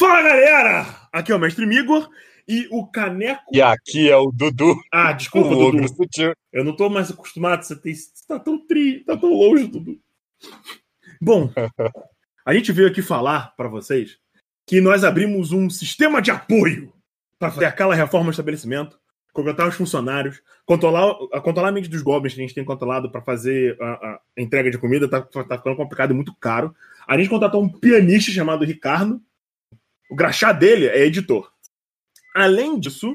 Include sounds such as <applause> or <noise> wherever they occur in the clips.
Fala galera! Aqui é o Mestre Migor e o Caneco. E aqui é o Dudu. Ah, <laughs> desculpa, o Dudu. sutil. Eu não tô mais acostumado. Você, tem... você tá tão tri, tá tão longe, Dudu. Bom, <laughs> a gente veio aqui falar pra vocês que nós abrimos um sistema de apoio para fazer aquela reforma do estabelecimento, contratar os funcionários, controlar, a controlar a mente dos goblins que a gente tem controlado para fazer a, a entrega de comida, tá, tá ficando complicado e muito caro. A gente contratou um pianista chamado Ricardo. O graxá dele é editor. Além disso,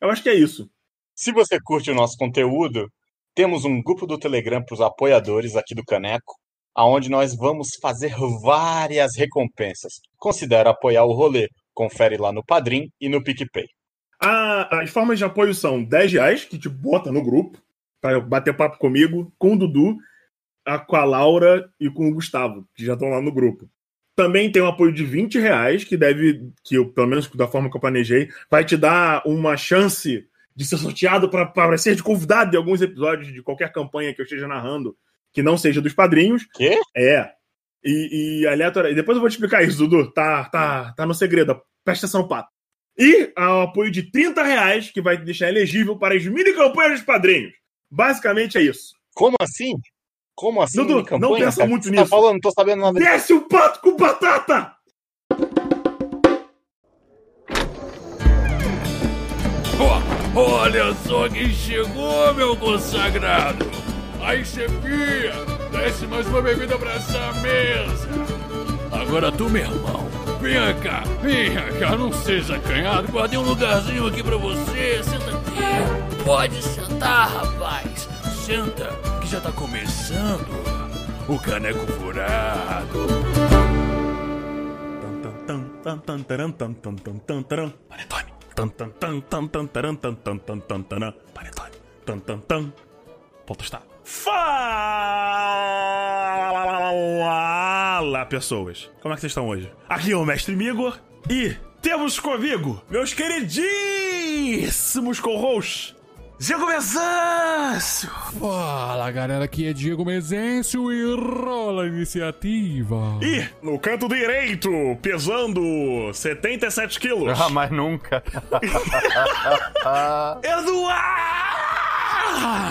eu acho que é isso. Se você curte o nosso conteúdo, temos um grupo do Telegram para os apoiadores aqui do Caneco, aonde nós vamos fazer várias recompensas. Considera apoiar o rolê. Confere lá no Padrim e no PicPay. As formas de apoio são 10 reais, que te bota no grupo, para bater papo comigo, com o Dudu, com a Laura e com o Gustavo, que já estão lá no grupo. Também tem um apoio de 20 reais, que deve, que eu, pelo menos da forma que eu planejei, vai te dar uma chance de ser sorteado para ser de convidado de alguns episódios de qualquer campanha que eu esteja narrando, que não seja dos padrinhos. Quê? É. E, e aleatório. E depois eu vou te explicar isso, Dudu. Tá, tá, tá no segredo. Presta atenção, pato. E ao apoio de 30 reais, que vai te deixar elegível para as mini campanhas dos padrinhos. Basicamente é isso. Como assim? Como assim? Dudu, não pensa cara? muito Você nisso. Tá falando, não tô sabendo nada. Desce o pato com batata! Ó, olha só quem chegou, meu consagrado! Aí, chefia, desce mais uma bebida pra essa mesa! Agora tu, meu irmão, venha cá, venha cá, não seja acanhado, guardei um lugarzinho aqui pra você, senta aqui. Pode sentar, rapaz, senta, que já tá começando o Caneco Furado. Panetone. Tan, tan, tan, tan, tan, taran, tan, tan, tan, tan, taran. Panetone. Tan, tan, tan. Ponto está. Fala, pessoas! Como é que vocês estão hoje? Aqui é o Mestre Migor e temos comigo meus queridíssimos co-hosts, Diego Bezâncio! Fala, galera, aqui é Diego Mezencio e rola a iniciativa. E no canto direito, pesando 77 quilos, Ah, mas nunca. <laughs>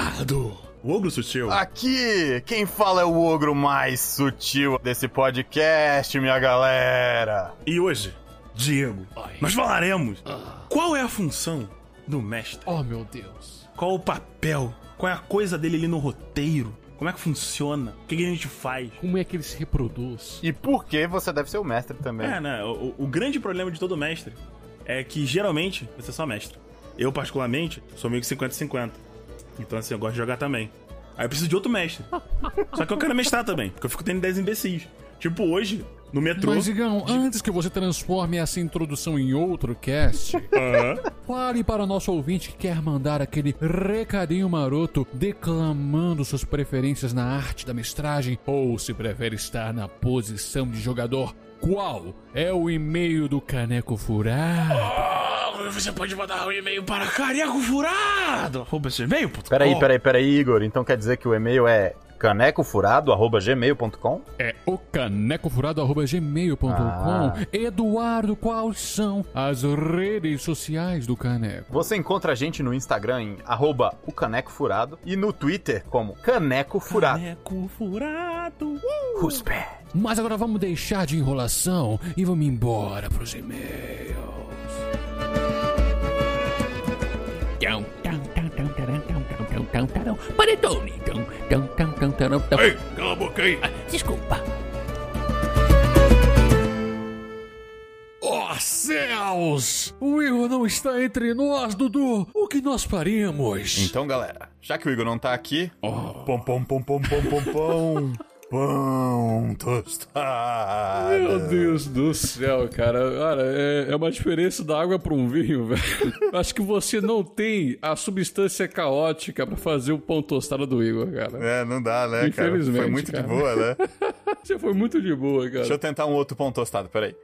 Eduardo! O ogro sutil. Aqui, quem fala é o ogro mais sutil desse podcast, minha galera. E hoje, Diego, Ai. nós falaremos qual é a função do mestre. Oh, meu Deus. Qual o papel? Qual é a coisa dele ali no roteiro? Como é que funciona? O que, que a gente faz? Como é que ele se reproduz? E por que você deve ser o mestre também? É, né? O, o grande problema de todo mestre é que geralmente você é só mestre. Eu, particularmente, sou meio que 50-50. Então, assim, eu gosto de jogar também. Aí eu preciso de outro mestre. Só que eu quero mestrar também, porque eu fico tendo 10 imbecis. Tipo, hoje, no metrô. Mas, Igão, antes que você transforme essa introdução em outro cast, <laughs> fale para o nosso ouvinte que quer mandar aquele recadinho maroto declamando suas preferências na arte da mestragem ou se prefere estar na posição de jogador. Qual é o e-mail do Caneco Furado? Ah, Você pode mandar um e-mail para careco furado. Arroba esse e-mail, puto. Peraí, peraí, peraí, Igor. Então quer dizer que o e-mail é canecofurado.gmail.com? É o canecofurado.gmail.com. Ah. Eduardo, quais são as redes sociais do Caneco? Você encontra a gente no Instagram em arroba o Caneco Furado e no Twitter como Caneco Furado. Caneco furado. Os pés. Mas agora vamos deixar de enrolação e vamos embora pros e-mails. Panetone. Ei, cala a boca aí. Desculpa. Oh, céus! O Igor não está entre nós, Dudu. O que nós faríamos? Então, galera, já que o Igor não tá aqui, Oh. pom pom pom pom pom pom pom <laughs> pão tostado. Meu Deus do céu, cara. Cara, é, é uma diferença da água para um vinho, <laughs> velho. Acho que você não tem a substância caótica pra fazer o pão tostado do Igor, cara. É, não dá, né, cara? Infelizmente, Foi muito cara. de boa, né? <laughs> Você foi muito de boa, cara. Deixa eu tentar um outro pão tostado, peraí.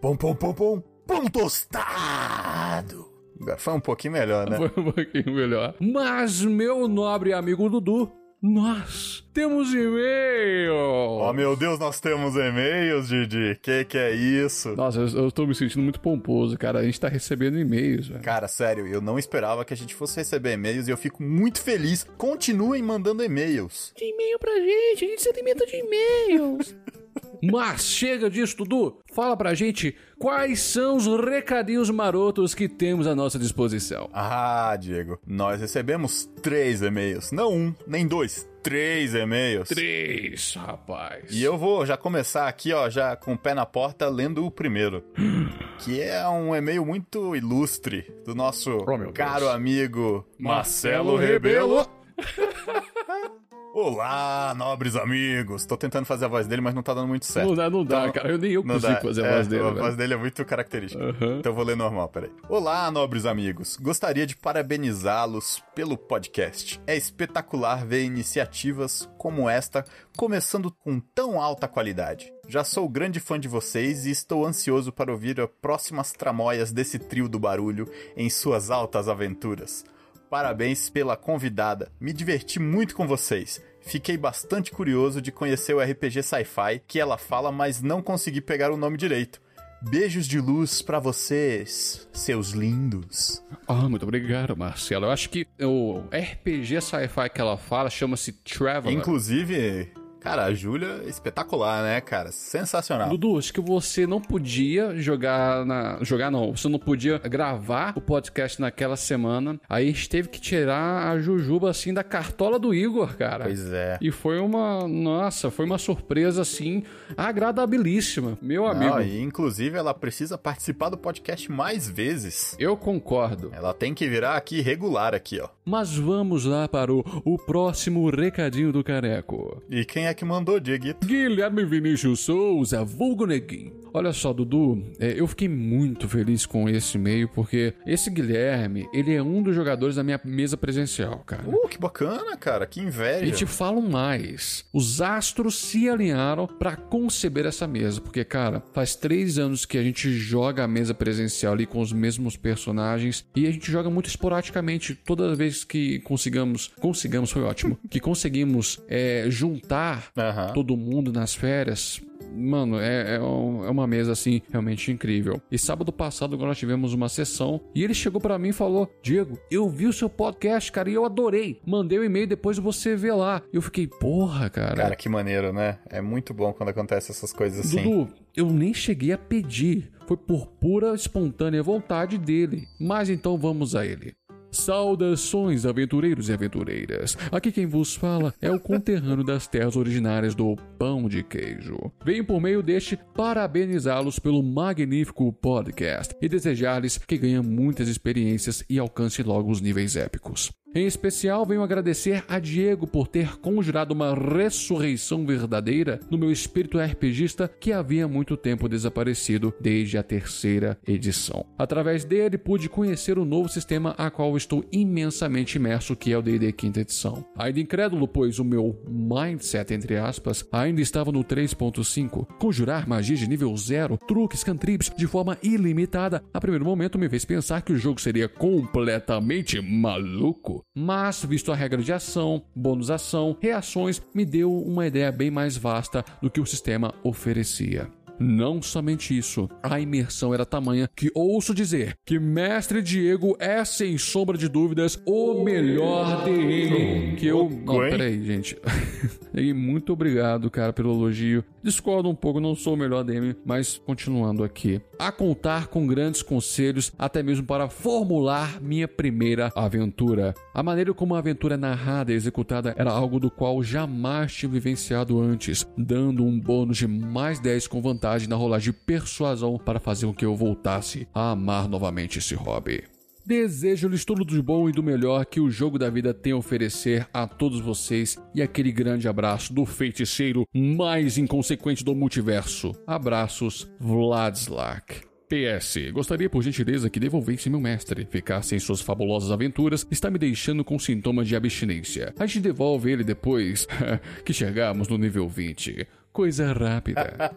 Pom pom pom pom pão tostado. Foi um pouquinho melhor, né? Foi um pouquinho melhor. Mas, meu nobre amigo Dudu, Nós temos e-mail! Oh, meu Deus, nós temos e-mails, Didi. Que que é isso? Nossa, eu, eu tô me sentindo muito pomposo, cara. A gente tá recebendo e-mails, velho. Cara, sério, eu não esperava que a gente fosse receber e-mails e eu fico muito feliz. Continuem mandando e-mails. Tem e-mail pra gente, a gente se alimenta de e-mails. <laughs> Mas chega disso, Dudu. Fala pra gente quais são os recadinhos marotos que temos à nossa disposição. Ah, Diego, nós recebemos três e-mails. Não um, nem dois. Três e-mails. Três, rapaz. E eu vou já começar aqui, ó, já com o pé na porta, lendo o primeiro. <sighs> que é um e-mail muito ilustre do nosso Oh, caro Deus. amigo Marcelo Rebelo. <laughs> Olá, nobres amigos. Tô tentando fazer a voz dele, mas não tá dando muito certo. Não dá, não dá, Então, cara. Eu nem eu consigo dá. fazer a É, voz dele, A velho. voz dele é muito característica. Aham. Então eu vou ler normal, peraí. Olá, nobres amigos. Gostaria de parabenizá-los pelo podcast. É espetacular ver iniciativas como esta começando com tão alta qualidade. Já sou grande fã de vocês e estou ansioso para ouvir as próximas tramóias desse trio do barulho em suas altas aventuras. Parabéns pela convidada. Me diverti muito com vocês. Fiquei bastante curioso de conhecer o RPG Sci-Fi que ela fala, mas não consegui pegar o nome direito. Beijos de luz pra vocês, seus lindos. Ah, muito obrigado, Marcelo. Eu acho que o RPG sci-fi que ela fala chama-se Traveler. Inclusive, cara, a Júlia é espetacular, né, cara? Sensacional. Dudu, acho que você não podia jogar na. Jogar não, você não podia gravar o podcast naquela semana. Aí a gente teve que tirar a Jujuba assim da cartola do Igor, cara. Pois é. E foi uma. Nossa, foi uma surpresa assim agradabilíssima. Meu amigo. Não, e inclusive ela precisa participar do podcast mais vezes. Eu concordo. Ela tem que virar aqui regular aqui, ó. Mas vamos lá para o, o próximo recadinho do careco. E quem é que mandou, Dieguito? Guilherme Vinícius Souza, vulgo neguinho. Olha só, Dudu, é, eu fiquei muito feliz com esse e-mail, porque esse Guilherme, ele é um dos jogadores da minha mesa presencial, cara. Uh, que bacana, cara. Que inveja. E te falo mais. Os astros se alinharam pra conceber essa mesa. Porque, cara, faz três anos que a gente joga a mesa presencial ali com os mesmos personagens. E a gente joga muito esporadicamente. Toda vez que consigamos. Consigamos, foi ótimo. que conseguimos é, juntar Aham. todo mundo nas férias. Mano, é, é, um- é uma mesa assim realmente incrível. E sábado passado nós tivemos uma sessão e ele chegou pra mim e falou: Diego, eu vi o seu podcast, cara, e eu adorei. Mandei o e-mail depois você vê lá. Eu fiquei, porra, cara. Cara, que maneiro, né? É muito bom quando acontece essas coisas assim. Dudu, eu nem cheguei a pedir. Foi por pura espontânea vontade dele. Mas então vamos a ele. Saudações, aventureiros e aventureiras. Aqui quem vos fala é o conterrâneo das terras originárias do pão de queijo. Venho por meio deste parabenizá-los pelo magnífico podcast e desejar-lhes que ganhem muitas experiências e alcance logo os níveis épicos. Em especial, venho agradecer a Diego por ter conjurado uma ressurreição verdadeira no meu espírito RPGista que havia muito tempo desaparecido desde a terceira edição. Através dele, pude conhecer o novo sistema a qual estou imensamente imerso, que é o D&D quinta edição. Ainda incrédulo, pois o meu mindset, entre aspas, ainda estava no 3.5. Conjurar magias de nível 0, truques, cantrips de forma ilimitada, a primeiro momento me fez pensar que o jogo seria completamente maluco. Mas, visto a regra de ação, bônus ação, reações, me deu uma ideia bem mais vasta do que o sistema oferecia. Não somente isso, a imersão era tamanha que ouço dizer que Mestre Diego é, sem sombra de dúvidas, o melhor DM que eu. Não, peraí, gente. <laughs> e muito obrigado, cara, pelo elogio. Discordo um pouco, não sou o melhor DM, mas continuando aqui. A contar com grandes conselhos, até mesmo para formular minha primeira aventura. A maneira como a aventura é narrada e executada era algo do qual jamais tinha vivenciado antes, dando um bônus de mais 10 com vantagem na rolagem de persuasão para fazer com que eu voltasse a amar novamente esse hobby. Desejo-lhes tudo do bom e do melhor que o jogo da vida tem a oferecer a todos vocês e aquele grande abraço do feiticeiro mais inconsequente do multiverso. Abraços, Vladslak. PS, gostaria por gentileza que devolvesse meu mestre. Ficar sem suas fabulosas aventuras está me deixando com sintomas de abstinência. A gente devolve ele depois <laughs> que chegarmos no nível 20. Coisa rápida.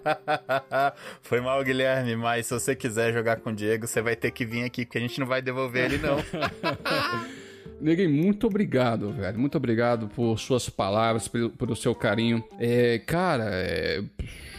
<laughs> Foi mal, Guilherme, mas se você quiser jogar com o Diego, você vai ter que vir aqui, porque a gente não vai devolver ele, não. <laughs> Neguinho, muito obrigado, velho. Muito obrigado por suas palavras, pelo, pelo seu carinho. É, cara, é,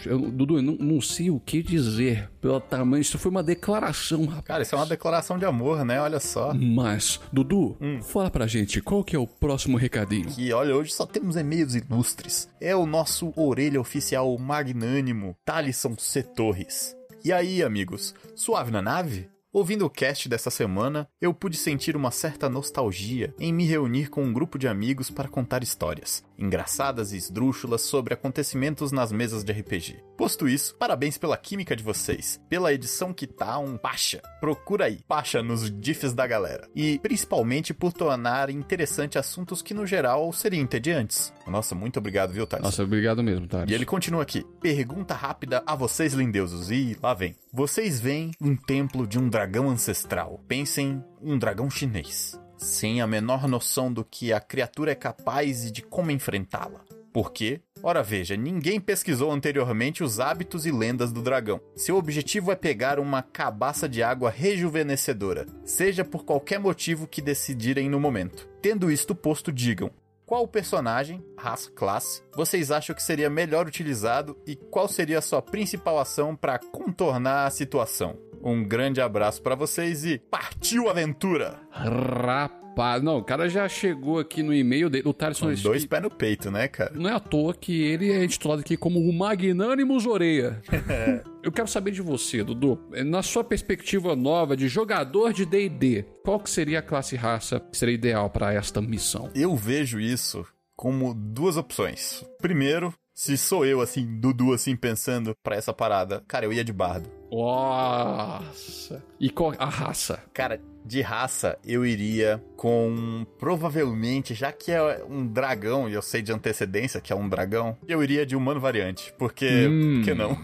eu, Dudu, eu não, não sei o que dizer pelo tamanho. Isso foi uma declaração, rapaz. Cara, isso é uma declaração de amor, né? Olha só. Mas, Dudu, fala pra gente, qual que é o próximo recadinho? Que olha, hoje só temos e-mails ilustres. É o nosso orelha oficial magnânimo, Thalisson C. Torres. E aí, amigos, suave na nave? Ouvindo o cast dessa semana, eu pude sentir uma certa nostalgia em me reunir com um grupo de amigos para contar histórias, engraçadas e esdrúxulas sobre acontecimentos nas mesas de RPG. Posto isso, parabéns pela química de vocês, pela edição que tá um pacha. Procura aí, pacha nos diffs da galera. E principalmente por tornar interessante assuntos que no geral seriam entediantes. Nossa, muito obrigado, viu, Thales? Nossa, obrigado mesmo, Thales. E ele continua aqui. Pergunta rápida a vocês, lindeusos. E lá vem. Vocês veem um templo de um dragão ancestral. Pensem um dragão chinês. Sem a menor noção do que a criatura é capaz e de como enfrentá-la. Por quê? Ora veja, ninguém pesquisou anteriormente os hábitos e lendas do dragão. Seu objetivo é pegar uma cabaça de água rejuvenescedora, seja por qualquer motivo que decidirem no momento. Tendo isto posto, digam: qual personagem, raça, classe, vocês acham que seria melhor utilizado e qual seria a sua principal ação para contornar a situação? Um grande abraço para vocês e partiu aventura! Rapaz, não, o cara já chegou aqui no e-mail dele. O Thaleson Com dois pés no peito, né, cara? Não é à toa que ele é intitulado aqui como o Magnânimos Oreia. <laughs> Eu quero saber de você, Dudu. Na sua perspectiva nova de jogador de D&D, qual que seria a classe raça que seria ideal para esta missão? Eu vejo isso como duas opções. Primeiro, se sou eu, assim, Dudu, assim, pensando pra essa parada, cara, eu ia de bardo. Nossa. E qual a raça? Cara, de raça, eu iria com. Provavelmente, já que é um dragão, e eu sei de antecedência que é um dragão, eu iria de humano variante. Porque. Hum. Por que não?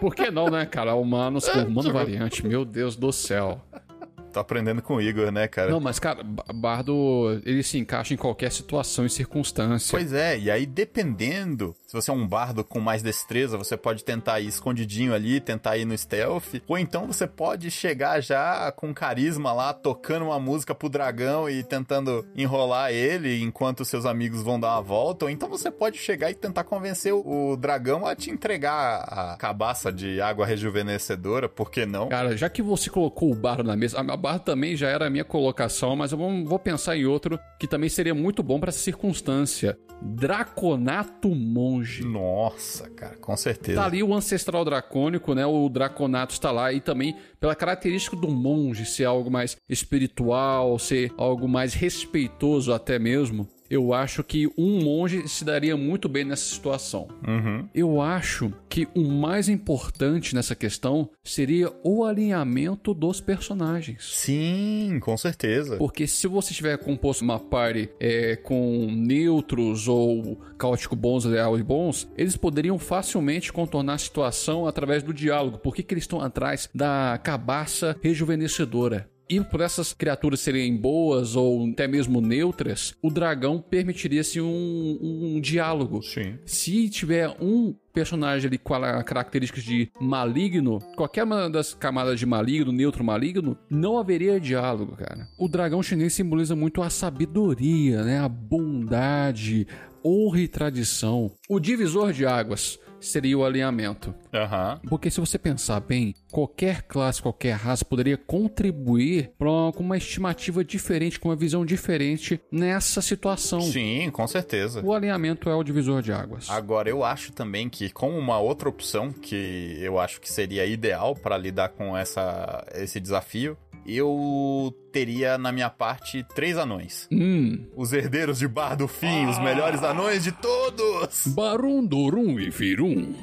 Por que não, né, cara? Humanos com <laughs> humano variante, meu Deus do céu. Tô aprendendo com o Igor, né, cara? Não, mas, cara, Ba- Bardo, ele se encaixa em qualquer situação e circunstância. Pois é, e aí dependendo, se você é um bardo com mais destreza, você pode tentar ir escondidinho ali, tentar ir no stealth, ou então você pode chegar já com carisma lá, tocando uma música pro dragão e tentando enrolar ele enquanto seus amigos vão dar uma volta, ou então você pode chegar e tentar convencer o dragão a te entregar a cabaça de água rejuvenescedora, por que não? Cara, já que você colocou o bardo na mesa, a também já era a minha colocação, mas eu vou, pensar em outro que também seria muito bom pra essa circunstância. Draconato Monge. Nossa, cara, com certeza. Tá ali o ancestral dracônico, né? O Draconato está lá e também pela característica do monge ser algo mais espiritual, ser algo mais respeitoso até mesmo. Eu acho que um monge se daria muito bem nessa situação. Uhum. Eu acho que o mais importante nessa questão seria o alinhamento dos personagens. Sim, com certeza. Porque se você tiver composto uma party é, com neutros ou caótico bons, leal e bons, eles poderiam facilmente contornar a situação através do diálogo. Por que, que eles estão atrás da cabaça rejuvenescedora? E por essas criaturas serem boas ou até mesmo neutras, o dragão permitiria-se um, um diálogo. Sim. Se tiver um personagem ali com características de maligno, qualquer uma das camadas de maligno, neutro maligno, não haveria diálogo, cara. O dragão chinês simboliza muito a sabedoria, né? A bondade, honra e tradição. O divisor de águas seria o alinhamento. Aham. Porque se você pensar bem, qualquer classe, qualquer raça poderia contribuir com uma estimativa diferente, com uma visão diferente nessa situação. Sim, com certeza. O alinhamento é o divisor de águas. Agora, eu acho também que, como uma outra opção que eu acho que seria ideal para lidar com essa, esse desafio, eu teria na minha parte três anões. Hum. Os herdeiros de Bar do Fim, os melhores anões de todos! Barum Dorum e Firum.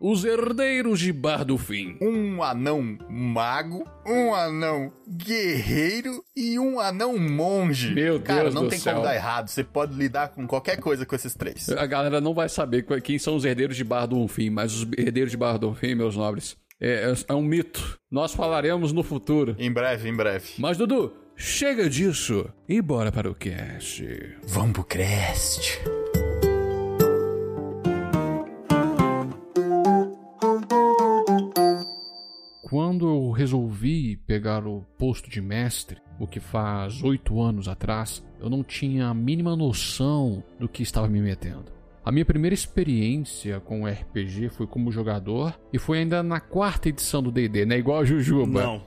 Os herdeiros de Bar do Fim. Um anão mago, um anão guerreiro e um anão monge. Meu Cara, Deus não tem céu. como dar errado. Você pode lidar com qualquer coisa com esses três. A galera não vai saber qu- quem são os herdeiros de Bar do Fim, mas os herdeiros de Bar do Fim, meus nobres, é, é um mito. Nós falaremos no futuro. Em breve, em breve. Mas, Dudu, chega disso e bora para o cast. Vamos pro Crest. Quando eu resolvi pegar o posto de mestre, o que faz oito anos atrás, eu não tinha a mínima noção do que estava me metendo. A minha primeira experiência com RPG foi como jogador e foi ainda na quarta edição do D&D, né? Igual a Jujuba. Não.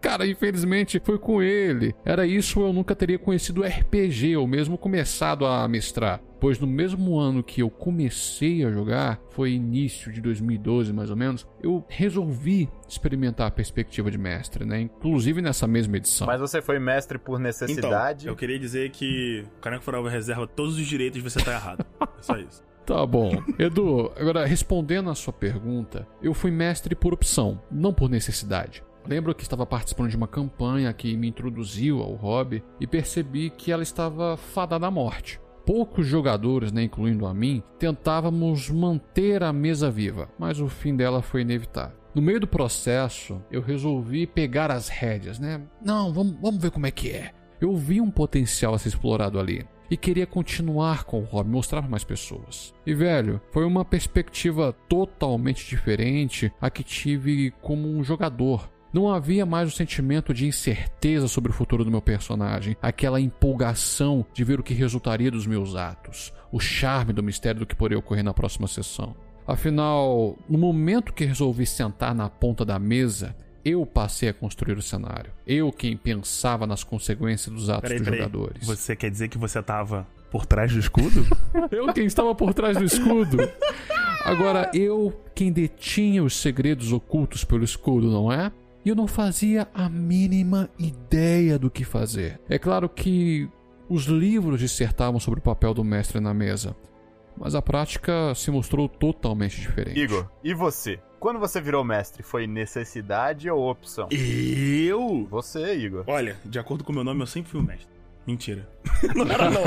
Cara, infelizmente foi com ele. Era isso eu nunca teria conhecido RPG ou mesmo começado a mestrar. Pois no mesmo ano que eu comecei a jogar, foi início de 2012 mais ou menos, eu resolvi experimentar a perspectiva de mestre, né? Inclusive nessa mesma edição. Mas você foi mestre por Então, necessidade? eu queria dizer que o Caneco Furava reserva todos os direitos de você estar errado. É só isso. <laughs> Tá bom. Edu, agora respondendo a sua pergunta, eu fui mestre por opção, não por necessidade. Lembro que estava participando de uma campanha que me introduziu ao hobby e percebi que ela estava fadada à morte. Poucos jogadores, né, incluindo a mim, tentávamos manter a mesa viva, mas o fim dela foi inevitável. No meio do processo, eu resolvi pegar as rédeas, né? Não, vamos, vamos ver como é que é. Eu vi um potencial a ser explorado ali e queria continuar com o hobby, mostrar para mais pessoas. E velho, foi uma perspectiva totalmente diferente a que tive como um jogador. Não havia mais o sentimento de incerteza sobre o futuro do meu personagem, aquela empolgação de ver o que resultaria dos meus atos, o charme do mistério do que poderia ocorrer na próxima sessão. Afinal, no momento que resolvi sentar na ponta da mesa, eu passei a construir o cenário. Eu quem pensava nas consequências dos atos Peraí, dos peraí. jogadores. Você quer dizer que você tava por trás do escudo? <laughs> Eu quem estava por trás do escudo. Agora, eu quem detinha os segredos ocultos pelo escudo, não é? E eu não fazia a mínima ideia do que fazer. É claro que os livros dissertavam sobre o papel do mestre na mesa, mas a prática se mostrou totalmente diferente. Igor, e você? Quando você virou mestre, foi necessidade ou opção? eu? Você, Igor. Olha, de acordo com o meu nome, eu sempre fui o mestre. Mentira. <laughs> Não era não.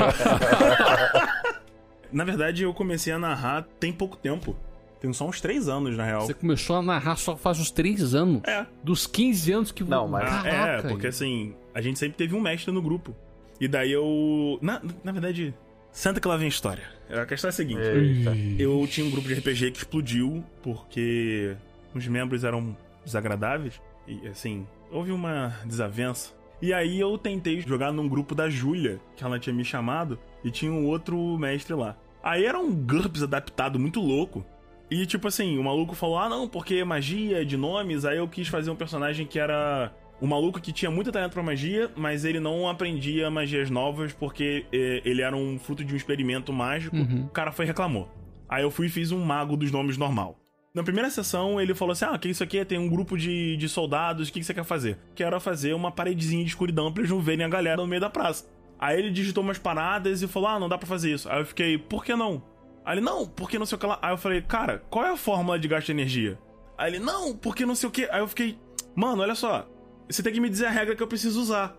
<laughs> Na verdade, eu comecei a narrar tem pouco tempo. Tem só uns três anos, na real. Você começou a narrar só faz uns 3 anos. É. Dos 15 anos que Não, mas- Ah, Caraca, é, porque assim, a gente sempre teve um mestre no grupo. E daí eu. Na, na verdade, senta que lá vem a história. A questão é a seguinte: Eita. eu tinha um grupo de RPG que explodiu porque os membros eram desagradáveis. E assim, houve uma desavença. E aí eu tentei jogar num grupo da Júlia, que ela tinha me chamado, e tinha um outro mestre lá. Aí era um GURPS adaptado muito louco. E tipo assim, o maluco falou: ah, não, porque é magia de nomes. Aí eu quis fazer um personagem que era. Um maluco que tinha muito talento pra magia, mas ele não aprendia magias novas porque eh, ele era um fruto de um experimento mágico. Uhum. O cara foi e reclamou. Aí eu fui e fiz um mago dos nomes normal. Na primeira sessão, ele falou assim: Ah, que isso aqui é? Tem um grupo de, de soldados, o que, que você quer fazer? Quero fazer uma paredezinha de escuridão pra eles não verem a galera no meio da praça. Aí ele digitou umas paradas e falou: Ah, não dá pra fazer isso. Aí eu fiquei, por que não? Aí ele, não, porque não sei o que lá. Aí eu falei, cara, qual é a fórmula de gasto de energia? Aí ele, não, porque não sei o que. Aí eu fiquei, mano, olha só, você tem que me dizer a regra que eu preciso usar.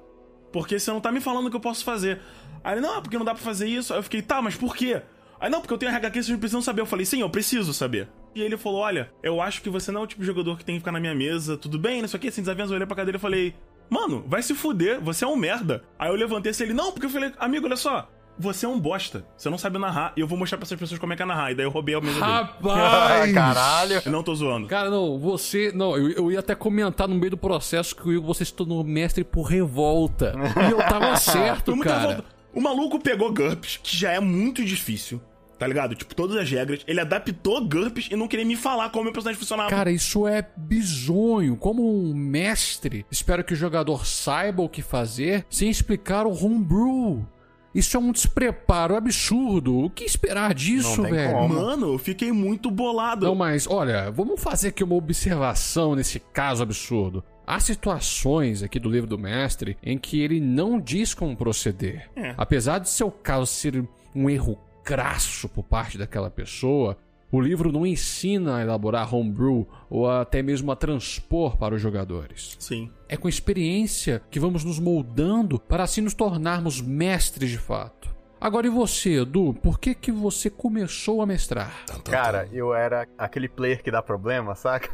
Porque você não tá me falando o que eu posso fazer. Aí ele, não, é porque não dá pra fazer isso. Aí eu fiquei, tá, mas por quê? Aí não, porque eu tenho a regra aqui, vocês precisam saber. Eu falei, sim, eu preciso saber. E ele falou, olha, eu acho que você não é o tipo de jogador que tem que ficar na minha mesa, tudo bem, não sei o que, sem desavença, eu olhei pra cadeira e falei, mano, vai se fuder, você é um merda. Aí eu levantei assim, ele, não, porque eu falei, amigo, olha só, você é um bosta, você não sabe narrar, e eu vou mostrar pra essas pessoas como é que é narrar. E daí eu roubei a mesa dele. Rapaz! Ai, caralho. Eu não tô zoando. Cara, não, você. Não, eu, eu ia até comentar no meio do processo que o Igor, você se tornou mestre por revolta. E eu tava <laughs> certo, cara. revolta. O maluco pegou GURPS, que já é muito difícil, tá ligado? Tipo, todas as regras. Ele adaptou GURPS e não queria me falar como meu personagem funcionava. Cara, isso é bizonho. Como um mestre, espero que o jogador saiba o que fazer sem explicar o homebrew. Isso é um despreparo absurdo. O que esperar disso, velho? como. Mano, eu fiquei muito bolado. Não, mas olha, vamos fazer aqui uma observação nesse caso absurdo. Há situações aqui do livro do mestre em que ele não diz como proceder. É. Apesar de seu caso ser um erro crasso por parte daquela pessoa, o livro não ensina a elaborar homebrew ou até mesmo a transpor para os jogadores. Sim. É com experiência que vamos nos moldando para assim nos tornarmos mestres de fato. Agora e você, Edu? Por que que você começou a mestrar? Cara, eu era aquele player que dá problema, saca?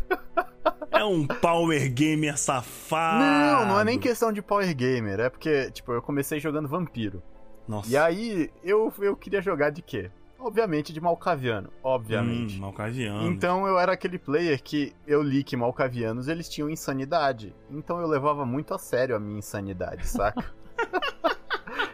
É um power gamer safado. Não, não é nem questão de power gamer, é porque, tipo, eu comecei jogando vampiro. Nossa. E aí, eu, eu queria jogar de quê? Obviamente de Malcaviano, obviamente. Hum, malcaviano. Então eu era aquele player que eu li que Malcavianos eles tinham insanidade. Então eu levava muito a sério a minha insanidade, saca? <laughs> <laughs>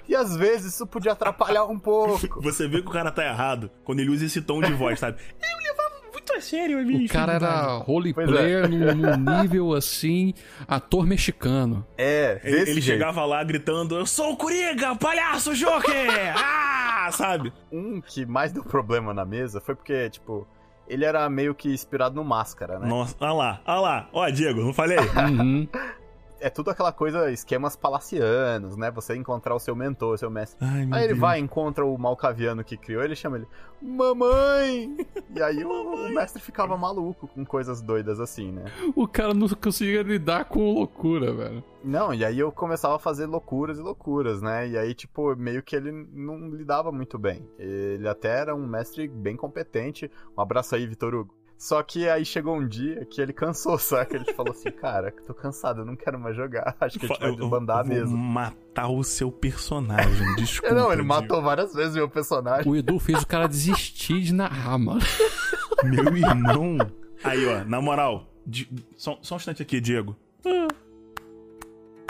E às vezes isso podia atrapalhar um pouco. <laughs> Você vê que o cara tá errado quando ele usa esse tom de voz, sabe? Eu levava muito a sério a minha O cara era roleplayer num, num nível assim, ator mexicano. É, Ele, ele jeito. chegava lá gritando: Eu sou o Coringa, palhaço Joker! ah! Sabe? Um que mais deu problema na mesa foi porque, tipo, ele era meio que inspirado no Máscara, né? Nossa, olha lá, olha lá. Ó, Diego, não falei? Uhum. <laughs> É tudo aquela coisa, esquemas palacianos, né? Você encontrar o seu mentor, o seu mestre. Ai, Aí ele Deus. vai, encontra o malcaviano que criou, ele chama ele, mamãe! E aí o, o mestre ficava maluco com coisas doidas assim, né? O cara não conseguia lidar com loucura, velho. Não, e aí eu começava a fazer loucuras e loucuras, né? E aí, tipo, meio que ele não lidava muito bem. Ele até era um mestre bem competente. Um abraço aí, Vitor Hugo. Só que aí chegou um dia que ele cansou, saca? Ele falou assim, cara, tô cansado, eu não quero mais jogar. <laughs> Acho que a gente vai Eu- eu desbandar vou mesmo. matar o seu personagem, <laughs> desculpa. não, ele Diego. matou várias vezes meu personagem. O Edu fez o cara desistir de narrar, mano. <laughs> Meu irmão. Aí, ó, na moral, Di- só, só um instante aqui, Diego.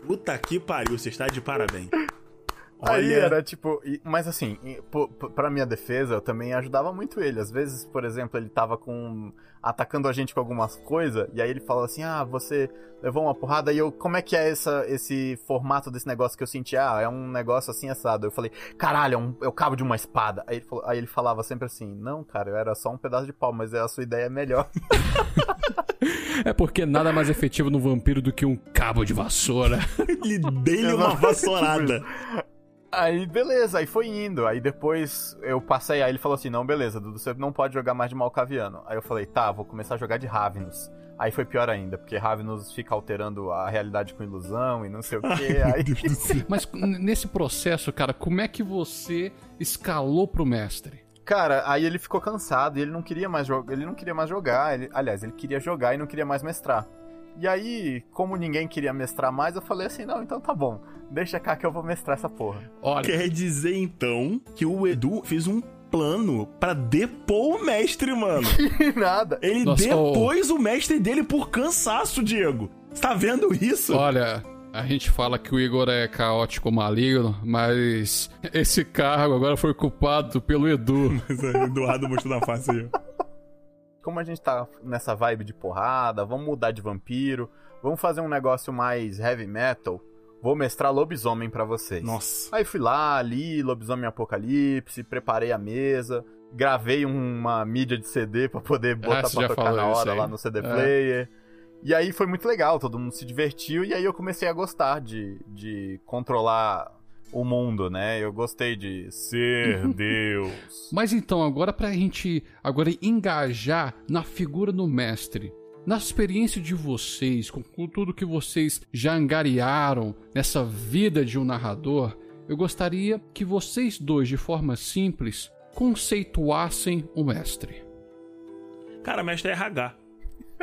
Puta que pariu, você está de parabéns. Aí Olha, era tipo. Mas assim, pra minha defesa, eu também ajudava muito ele. Às vezes, por exemplo, ele tava com. atacando a gente com algumas coisas, e aí ele fala assim: ah, você levou uma porrada, e eu, como é que é essa, esse formato desse negócio que eu senti? Ah, é um negócio assim assado. Eu falei, caralho, é, um, é o cabo de uma espada. Aí ele, falou- aí ele falava sempre assim: não, cara, eu era só um pedaço de pau, mas a sua ideia é melhor. <laughs> É porque nada mais efetivo no vampiro do que um cabo de vassoura. ele dei uma vassourada. <laughs> Aí, beleza, aí foi indo. Aí depois eu passei, aí ele falou assim: não, beleza, Dudu, você não pode jogar mais de Malcaviano. Aí eu falei: tá, vou começar a jogar de Ravenous. Aí foi pior ainda, porque Ravenous fica alterando a realidade com ilusão e não sei o quê. Meu Aí. <laughs> Mas nesse processo, cara, como é que você escalou pro mestre? cara, aí ele ficou cansado e ele não queria mais jogar. Ele não queria mais jogar. Ele, aliás, ele queria jogar e não queria mais mestrar. E aí, como ninguém queria mestrar mais, eu falei assim: não, então tá bom, deixa cá que eu vou mestrar essa porra. Olha, Quer dizer, então, que o Edu fez um plano pra depor o mestre, mano. <laughs> E nada. Ele Nossa, depôs o mestre dele por cansaço, Diego. Você tá vendo isso? olha, a gente fala que o Igor é caótico maligno, mas esse cargo agora foi culpado pelo Edu. <laughs> O Eduardo mostrou na face aí. Como a gente tá nessa vibe de porrada, vamos mudar de vampiro, vamos fazer um negócio mais heavy metal, vou mestrar lobisomem pra vocês. Nossa. Aí fui lá, li Lobisomem Apocalipse, preparei a mesa, gravei uma mídia de CD pra poder botar Ah, pra tocar na hora lá no CD É. Player. E aí foi muito legal, todo mundo se divertiu e aí eu comecei a gostar de, de controlar o mundo, né? Eu gostei de ser Deus. <laughs> Mas então, agora pra gente agora engajar na figura do mestre. Na experiência de vocês, com, com tudo que vocês já angariaram nessa vida de um narrador, eu gostaria que vocês dois, de forma simples, conceituassem o mestre. Cara, mestre é RH.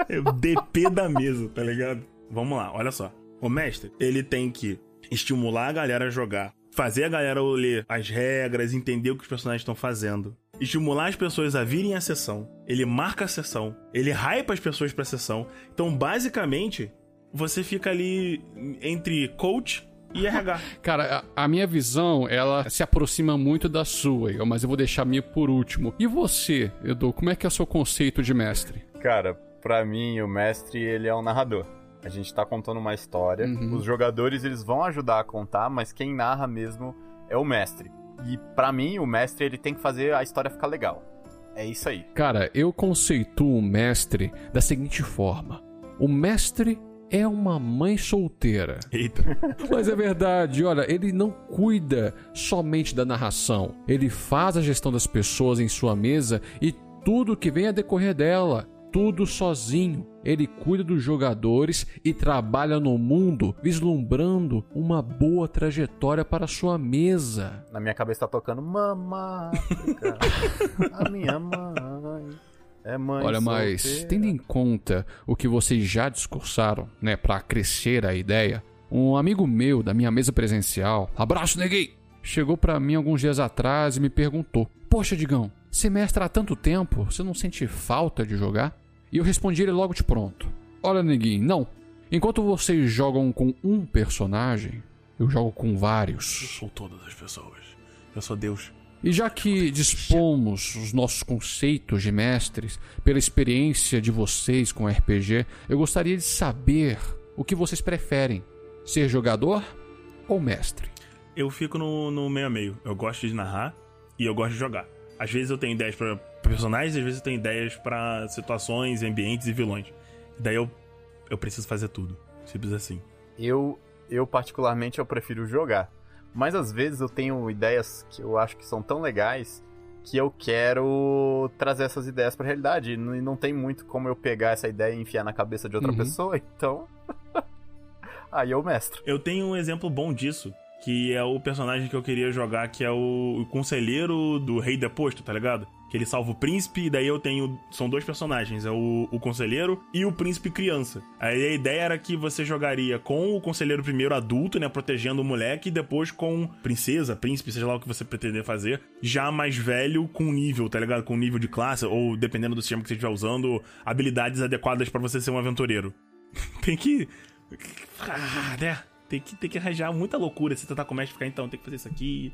É o DP da mesa, tá ligado? Vamos lá, olha só. O mestre, ele tem que estimular a galera a jogar, fazer a galera ler as regras, entender o que os personagens estão fazendo, estimular as pessoas a virem à sessão. Ele marca a sessão, ele hypa as pessoas pra sessão. Então, basicamente, você fica ali entre coach e <laughs> RH. Cara, a, a minha visão, ela se aproxima muito da sua, mas eu vou deixar a minha por último. E você, Edu, como é que é o seu conceito de mestre? Cara, pra mim, o mestre, ele é um narrador. A gente tá contando uma história. Uhum. Os jogadores, eles vão ajudar a contar, mas quem narra mesmo é o mestre. E pra mim, o mestre, ele tem que fazer a história ficar legal. É isso aí. Cara, eu conceituo o mestre da seguinte forma: o mestre é uma mãe solteira. Eita. <laughs> Mas é verdade, olha, ele não cuida somente da narração. Ele faz a gestão das pessoas em sua mesa e tudo que vem a decorrer dela. Tudo sozinho. Ele cuida dos jogadores e trabalha no mundo vislumbrando uma boa trajetória para sua mesa. Na minha cabeça tá tocando Mama África, a minha mãe é mãe Olha, mas solteira." tendo em conta o que vocês já discursaram, né, para crescer a ideia, um amigo meu da minha mesa presencial, abraço neguei, chegou pra mim alguns dias atrás e me perguntou: "Poxa, Digão, você mestra há tanto tempo, você não sente falta de jogar?" E eu respondi ele logo de pronto: "Olha, neguinho, não. Enquanto vocês jogam com um personagem, Eu jogo com Eu vários. sou todas as pessoas. Eu sou Deus. E já que dispomos os nossos conceitos de mestres pela experiência de vocês com RPG, eu gostaria de saber o que vocês preferem: ser jogador ou mestre? Eu fico no, no meio a meio. Eu gosto de narrar e eu gosto de jogar. Às vezes eu tenho ideias pra personagens, às vezes tenho ideias pra situações, ambientes e vilões. Daí eu, eu preciso fazer tudo. Simples assim. Eu, eu particularmente, eu prefiro jogar. Mas às vezes eu tenho ideias que eu acho que são tão legais que eu quero trazer essas ideias pra realidade. E não e não tem muito como eu pegar essa ideia e enfiar na cabeça de outra Uhum. pessoa, <laughs> então. <laughs> Aí eu mestro. Eu tenho um exemplo bom disso, que é o personagem que eu queria jogar, que é o, o conselheiro do rei deposto, tá ligado? Que ele salva o príncipe, e daí eu tenho. São dois personagens, é o, o conselheiro e o príncipe criança. Aí a ideia era que você jogaria com o conselheiro primeiro adulto, né? Protegendo o moleque, e depois com princesa, príncipe, seja lá o que você pretender fazer, já mais velho com nível, tá ligado? Com nível de classe, ou dependendo do sistema que você estiver usando, habilidades adequadas pra você ser um aventureiro. <laughs> Tem que. Ah, né? Tem que, tem que arranjar muita loucura. Se tentar começar ficar, então, tem que fazer isso aqui.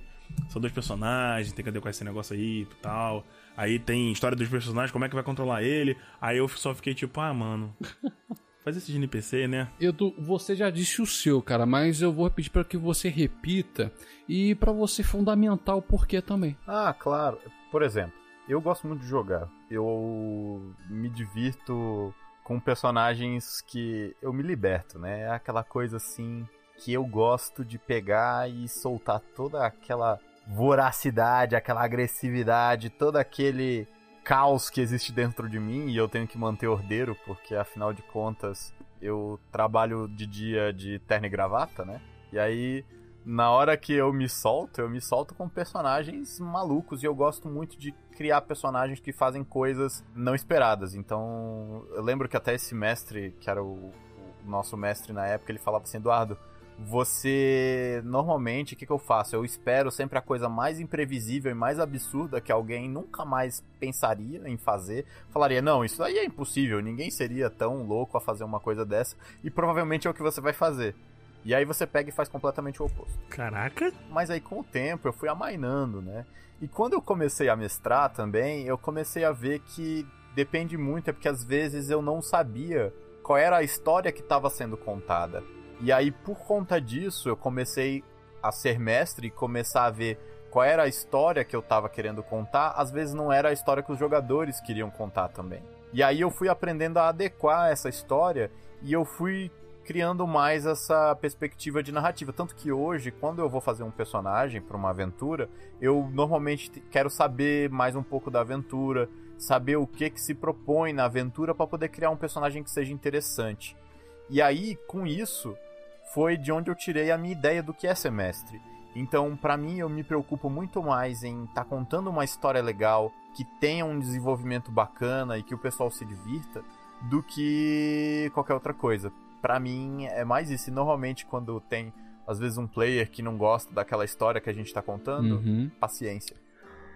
São dois personagens, tem que adequar esse negócio aí e tal. Aí tem história dos personagens, como é que vai controlar ele. Aí eu só fiquei tipo, ah, mano. <laughs> Faz esse de NPC, né? Edu, você já disse o seu, cara, mas eu vou pedir para que você repita e para você fundamentar o porquê também. Ah, claro. Por exemplo, eu gosto muito de jogar. Eu me divirto com personagens que eu me liberto, né? É aquela coisa assim que eu gosto de pegar e soltar toda aquela voracidade, aquela agressividade, todo aquele caos que existe dentro de mim e eu tenho que manter ordeiro, porque afinal de contas eu trabalho de dia de terno e gravata, né? E aí na hora que eu me solto, eu me solto com personagens malucos e eu gosto muito de criar personagens que fazem coisas não esperadas. Então, eu lembro que até esse mestre, que era o, o nosso mestre na época, ele falava assim: Eduardo, você normalmente o que, que eu faço? Eu espero sempre a coisa mais imprevisível e mais absurda que alguém nunca mais pensaria em fazer. Falaria, não, isso aí é impossível, ninguém seria tão louco a fazer uma coisa dessa, e provavelmente é o que você vai fazer. E aí você pega e faz completamente o oposto. Caraca. Mas aí com o tempo eu fui amainando, né? E quando eu comecei a mestrar também, eu comecei a ver que depende muito, é porque às vezes eu não sabia qual era a história que estava sendo contada. E aí por conta disso eu comecei a ser mestre e começar a ver qual era a história que eu estava querendo contar, às vezes não era a história que os jogadores queriam contar também. E aí eu fui aprendendo a adequar essa história e eu fui criando mais essa perspectiva de narrativa. Tanto que hoje, quando eu vou fazer um personagem para uma aventura, eu normalmente te- quero saber mais um pouco da aventura, saber o que que se propõe na aventura para poder criar um personagem que seja interessante. E aí, com isso, foi de onde eu tirei a minha ideia do que é ser mestre. Então, para mim, eu me preocupo muito mais em estar contando uma história legal, que tenha um desenvolvimento bacana e que o pessoal se divirta, do que qualquer outra coisa. Pra mim é mais isso. E normalmente quando tem às vezes um player que não gosta daquela história que a gente tá contando, Uhum. paciência.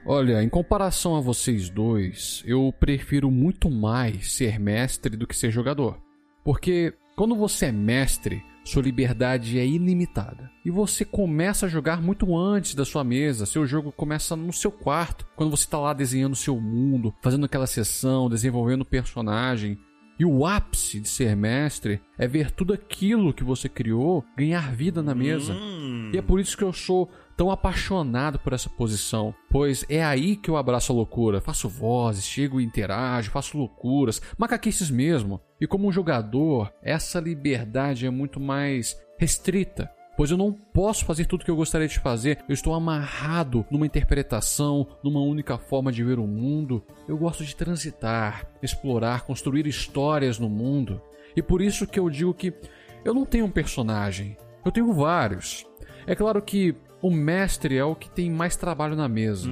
Olha, em comparação a vocês dois, eu prefiro muito mais ser mestre do que ser jogador. Porque quando você é mestre, sua liberdade é ilimitada. E você começa a jogar muito antes da sua mesa. Seu jogo começa no seu quarto, quando você está lá desenhando seu mundo, fazendo aquela sessão, desenvolvendo personagem. E o ápice de ser mestre é ver tudo aquilo que você criou ganhar vida na mesa. Hum. E é por isso que eu sou tão apaixonado por essa posição, pois é aí que eu abraço a loucura. Faço vozes, chego e interajo, faço loucuras, macaquices mesmo. E como um jogador, essa liberdade é muito mais restrita. Pois eu não posso fazer tudo que eu gostaria de fazer. Eu estou amarrado numa interpretação, numa única forma de ver o mundo. Eu gosto de transitar, explorar, construir histórias no mundo. E por isso que eu digo que eu não tenho um personagem. Eu tenho vários. É claro que o mestre é o que tem mais trabalho na mesa.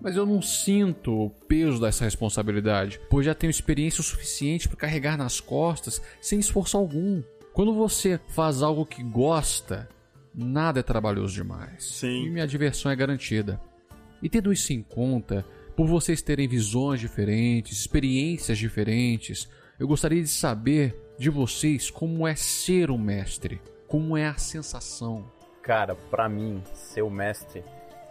Mas eu não sinto o peso dessa responsabilidade, pois já tenho experiência o suficiente para carregar nas costas sem esforço algum. Quando você faz algo que gosta, nada é trabalhoso demais. Sim. E minha diversão é garantida. E tendo isso em conta, por vocês terem visões diferentes, experiências diferentes, eu gostaria de saber de vocês como é ser um mestre, como é a sensação. Cara, pra mim, ser o mestre,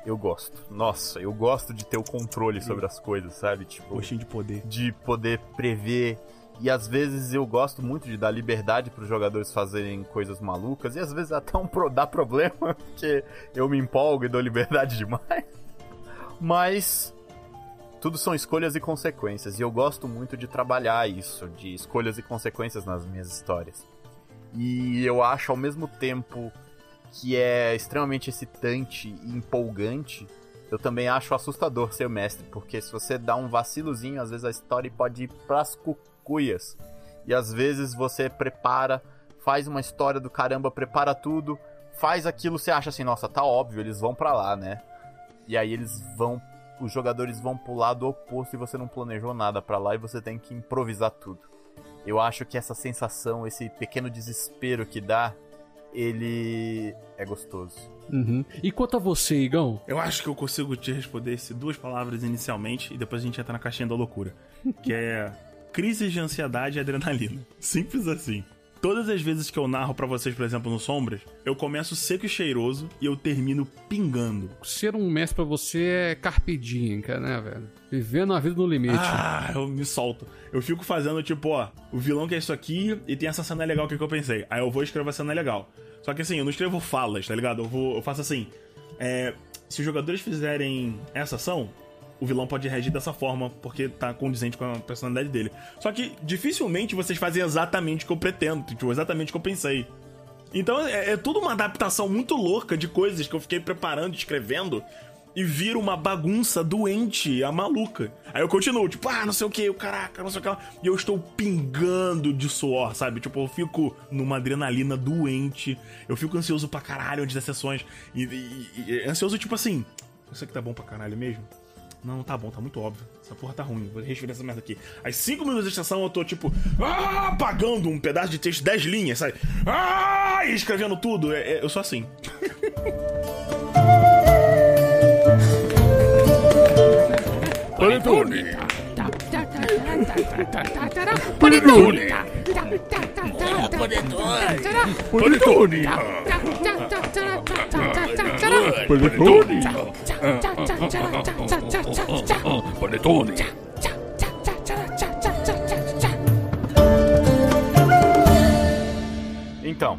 eu gosto. Nossa, eu gosto de ter o controle sobre as coisas, sabe? Tipo, Coxinho de poder. de poder prever. E às vezes eu gosto muito de dar liberdade para os jogadores fazerem coisas malucas. E às vezes até um pro, dá problema, <laughs> porque eu me empolgo e dou liberdade <laughs> demais. Mas tudo são escolhas e consequências. E eu gosto muito de trabalhar isso, de escolhas e consequências nas minhas histórias. E eu acho ao mesmo tempo que é extremamente excitante e empolgante, eu também acho assustador ser o mestre, porque se você dá um vacilozinho, às vezes a história pode ir pras cucuias. E às vezes você prepara, faz uma história do caramba, prepara tudo, faz aquilo, você acha assim, nossa, tá óbvio, eles vão pra lá, né? E aí eles vão, os jogadores vão pro lado oposto e você não planejou nada pra lá e você tem que improvisar tudo. Eu acho que essa sensação, esse pequeno desespero que dá, ele é gostoso. Uhum. E quanto a você, Igão? Eu acho que eu consigo te responder esse duas palavras inicialmente e depois a gente entra na caixinha da loucura. Que é crise de ansiedade e adrenalina. <laughs> Simples assim. Todas as vezes que eu narro pra vocês, por exemplo, no Sombras, eu começo seco e cheiroso e eu termino pingando. Ser um mestre pra você é carpe diem, cara, né, velho? Vivendo a vida no limite. Ah, eu me solto. Eu fico fazendo tipo, ó, o vilão que é isso aqui e tem essa cena legal que, que eu pensei. Aí eu vou escrever a cena legal. Só que assim, eu não escrevo falas, tá ligado? Eu, vou, eu faço assim. É, se os jogadores fizerem essa ação, o vilão pode reagir dessa forma, porque tá condizente com a personalidade dele. Só que dificilmente vocês fazem exatamente o que eu pretendo, tipo, exatamente o que eu pensei. Então é, é tudo uma adaptação muito louca de coisas que eu fiquei preparando, escrevendo, e vira uma bagunça doente, a maluca. Aí eu continuo, tipo, ah, não sei o que, o caraca, não sei o que lá. E eu estou pingando de suor, sabe? Tipo, eu fico numa adrenalina doente. Eu fico ansioso pra caralho antes das sessões. E, e- e- ansioso, tipo assim, isso aqui tá bom pra caralho mesmo? Não, tá bom, tá muito óbvio. Essa porra tá ruim, vou reescrever essa merda aqui. Aí, cinco minutos de sessão, eu tô, tipo, ah, apagando um pedaço de texto, 10 linhas, sabe? Ah, e escrevendo tudo. É- é- eu sou assim. Panetone. Panetone. Panetone. Panetone. Panetone. Então,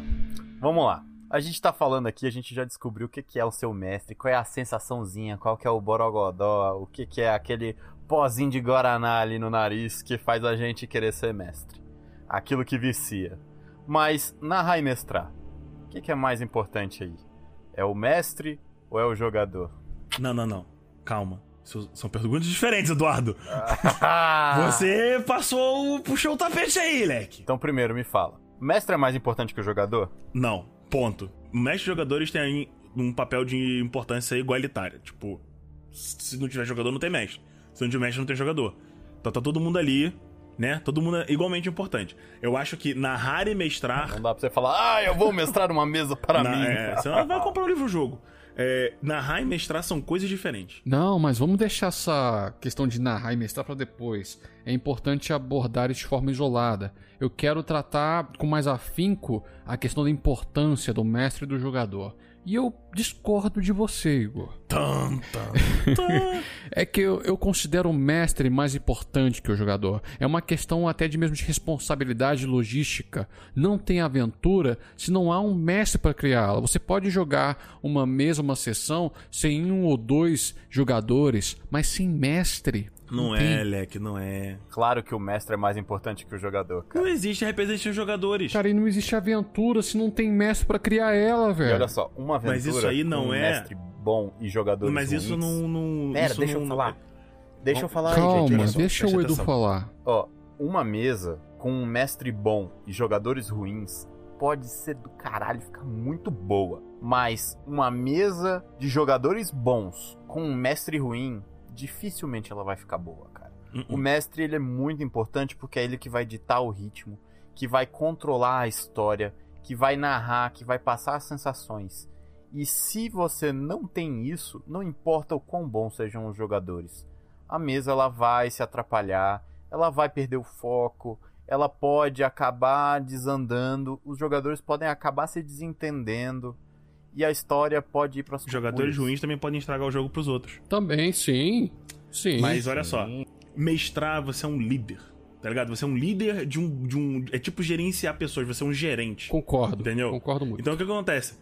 vamos lá. A gente tá falando aqui, a gente já descobriu o que, que é o seu mestre, qual é a sensaçãozinha, qual que é o borogodó, o que, que é aquele pozinho de guaraná ali no nariz que faz a gente querer ser mestre. Aquilo que vicia. Mas, narrar e mestrar, o que, que é mais importante aí? É o mestre ou é o jogador? Não, não, não. Calma. São perguntas diferentes, Eduardo. <laughs> Você... Passou, o- puxou o tapete aí, leque. Então, primeiro, me fala. Mestre é mais importante que o jogador? Não, ponto. Mestres e jogadores têm um papel de importância igualitária. Tipo, se não tiver jogador, não tem mestre. Se não tiver mestre, não tem jogador. Então tá todo mundo ali, né? Todo mundo é igualmente importante. Eu acho que narrar e mestrar. Não dá pra você falar, ah, eu vou mestrar uma mesa para na- mim. é, você não vai comprar um livro-jogo. É, narrar e mestrar são coisas diferentes. Não, mas vamos deixar essa questão de narrar e mestrar pra depois. É importante abordar isso de forma isolada. Eu quero tratar com mais afinco a questão da importância do mestre e do jogador. E eu discordo de você, Igor. Tan, tan, tan. <laughs> É que eu, eu considero o mestre mais importante que o jogador. É uma questão até de mesmo de responsabilidade logística. Não tem aventura se não há um mestre para criá-la. Você pode jogar uma mesa, uma sessão sem um ou dois jogadores, mas sem mestre. Não é, leque, não é. Claro que o mestre é mais importante que o jogador, cara. Não existe representante de jogadores. Cara, e não existe aventura se não tem mestre para criar ela, E velho. olha só, uma aventura Mas isso aí não com um é- mestre bom e jogadores Mas isso ruins- não. não Pera, isso deixa não, eu falar. Deixa eu falar aí, Calma, gente. olha só. deixa o Edu atenção. falar. Ó, uma mesa com um mestre bom e jogadores ruins pode ser do caralho, ficar muito boa. Mas uma mesa de jogadores bons com um mestre ruim, dificilmente ela vai ficar boa, cara. O Uh-uh. mestre ele é muito importante porque é ele que vai ditar o ritmo, que vai controlar a história, que vai narrar, que vai passar as sensações. E se você não tem isso, não importa o quão bons sejam os jogadores, a mesa ela vai se atrapalhar, ela vai perder o foco, ela pode acabar desandando, os jogadores podem acabar se desentendendo. E a história pode ir para Jogadores ruins também podem estragar o jogo pros outros. Também, sim. Sim. Mas olha só, mestrar, você é um líder. Tá ligado? Você é um líder de um. De um é tipo gerenciar pessoas, você é um gerente. Concordo. Entendeu? Concordo muito. Então o que acontece?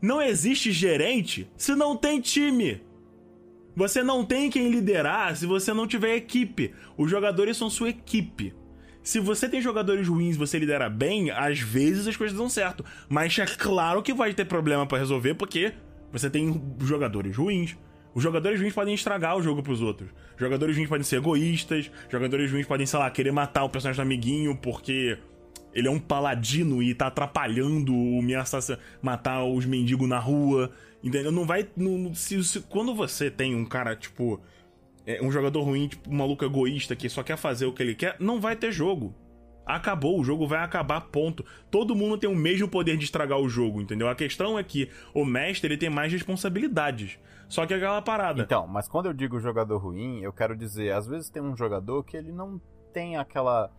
Não existe gerente se não tem time. Você não tem quem liderar se você não tiver equipe. Os jogadores são sua equipe. Se você tem jogadores ruins você lidera bem, às vezes as coisas dão certo. Mas é claro que vai ter problema para resolver porque você tem jogadores ruins. Os jogadores ruins podem estragar o jogo pros outros. Jogadores ruins podem ser egoístas. Jogadores ruins podem, sei lá, querer matar o personagem do amiguinho porque ele é um paladino e tá atrapalhando o Miyasa matar os mendigos na rua. Entendeu? Não vai. Não, se, se, quando você tem um cara, tipo. É, um jogador ruim, tipo, um maluco egoísta que só quer fazer o que ele quer, não vai ter jogo. Acabou, o jogo vai acabar, ponto. Todo mundo tem o mesmo poder de estragar o jogo, entendeu? A questão é que o mestre ele tem mais responsabilidades. Só que é aquela parada. Então, mas quando eu digo jogador ruim, eu quero dizer, às vezes tem um jogador que ele não tem aquela.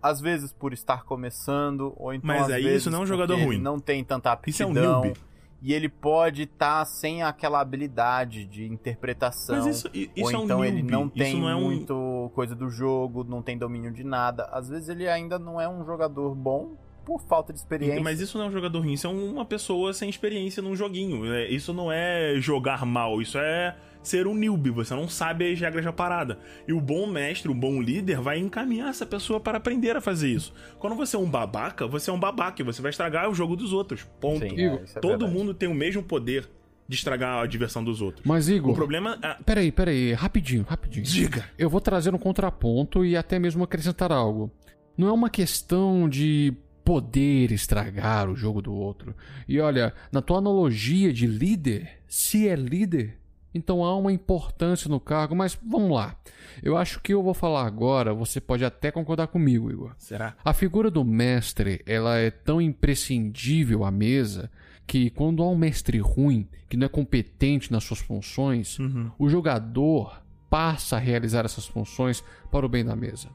Às vezes por estar começando, ou então. Mas às aí vezes isso não é um jogador ruim. Não tem tanta Isso é um aptidão. E ele pode estar sem aquela habilidade de interpretação. Mas isso, isso ou é um então ele newbie. não tem não é um... muito coisa do jogo, não tem domínio de nada. Às vezes ele ainda não é um jogador bom por falta de experiência. Mas isso não é um jogador ruim, isso é uma pessoa sem experiência num joguinho. É, Isso não é jogar mal, isso é ser um newbie, você não sabe as regras da parada. E o bom mestre, o bom líder, vai encaminhar essa pessoa para aprender a fazer isso. Quando você é um babaca, você é um babaca e você vai estragar o jogo dos outros. Ponto. Sim, é, isso é Todo verdade. mundo tem o mesmo poder de estragar a diversão dos outros. Mas, Igor. O problema é. Peraí, peraí, rapidinho, rapidinho. Diga! Eu vou trazer um contraponto e até mesmo acrescentar algo. Não é uma questão de poder estragar o jogo do outro. E olha, na tua analogia de líder, se é líder, então há uma importância no cargo, mas vamos lá. Eu acho que eu vou falar agora, você pode até concordar comigo, Igor. Será? A figura do mestre, ela é tão imprescindível à mesa que quando há um mestre ruim, que não é competente nas suas funções, Uhum. o jogador passa a realizar essas funções para o bem da mesa.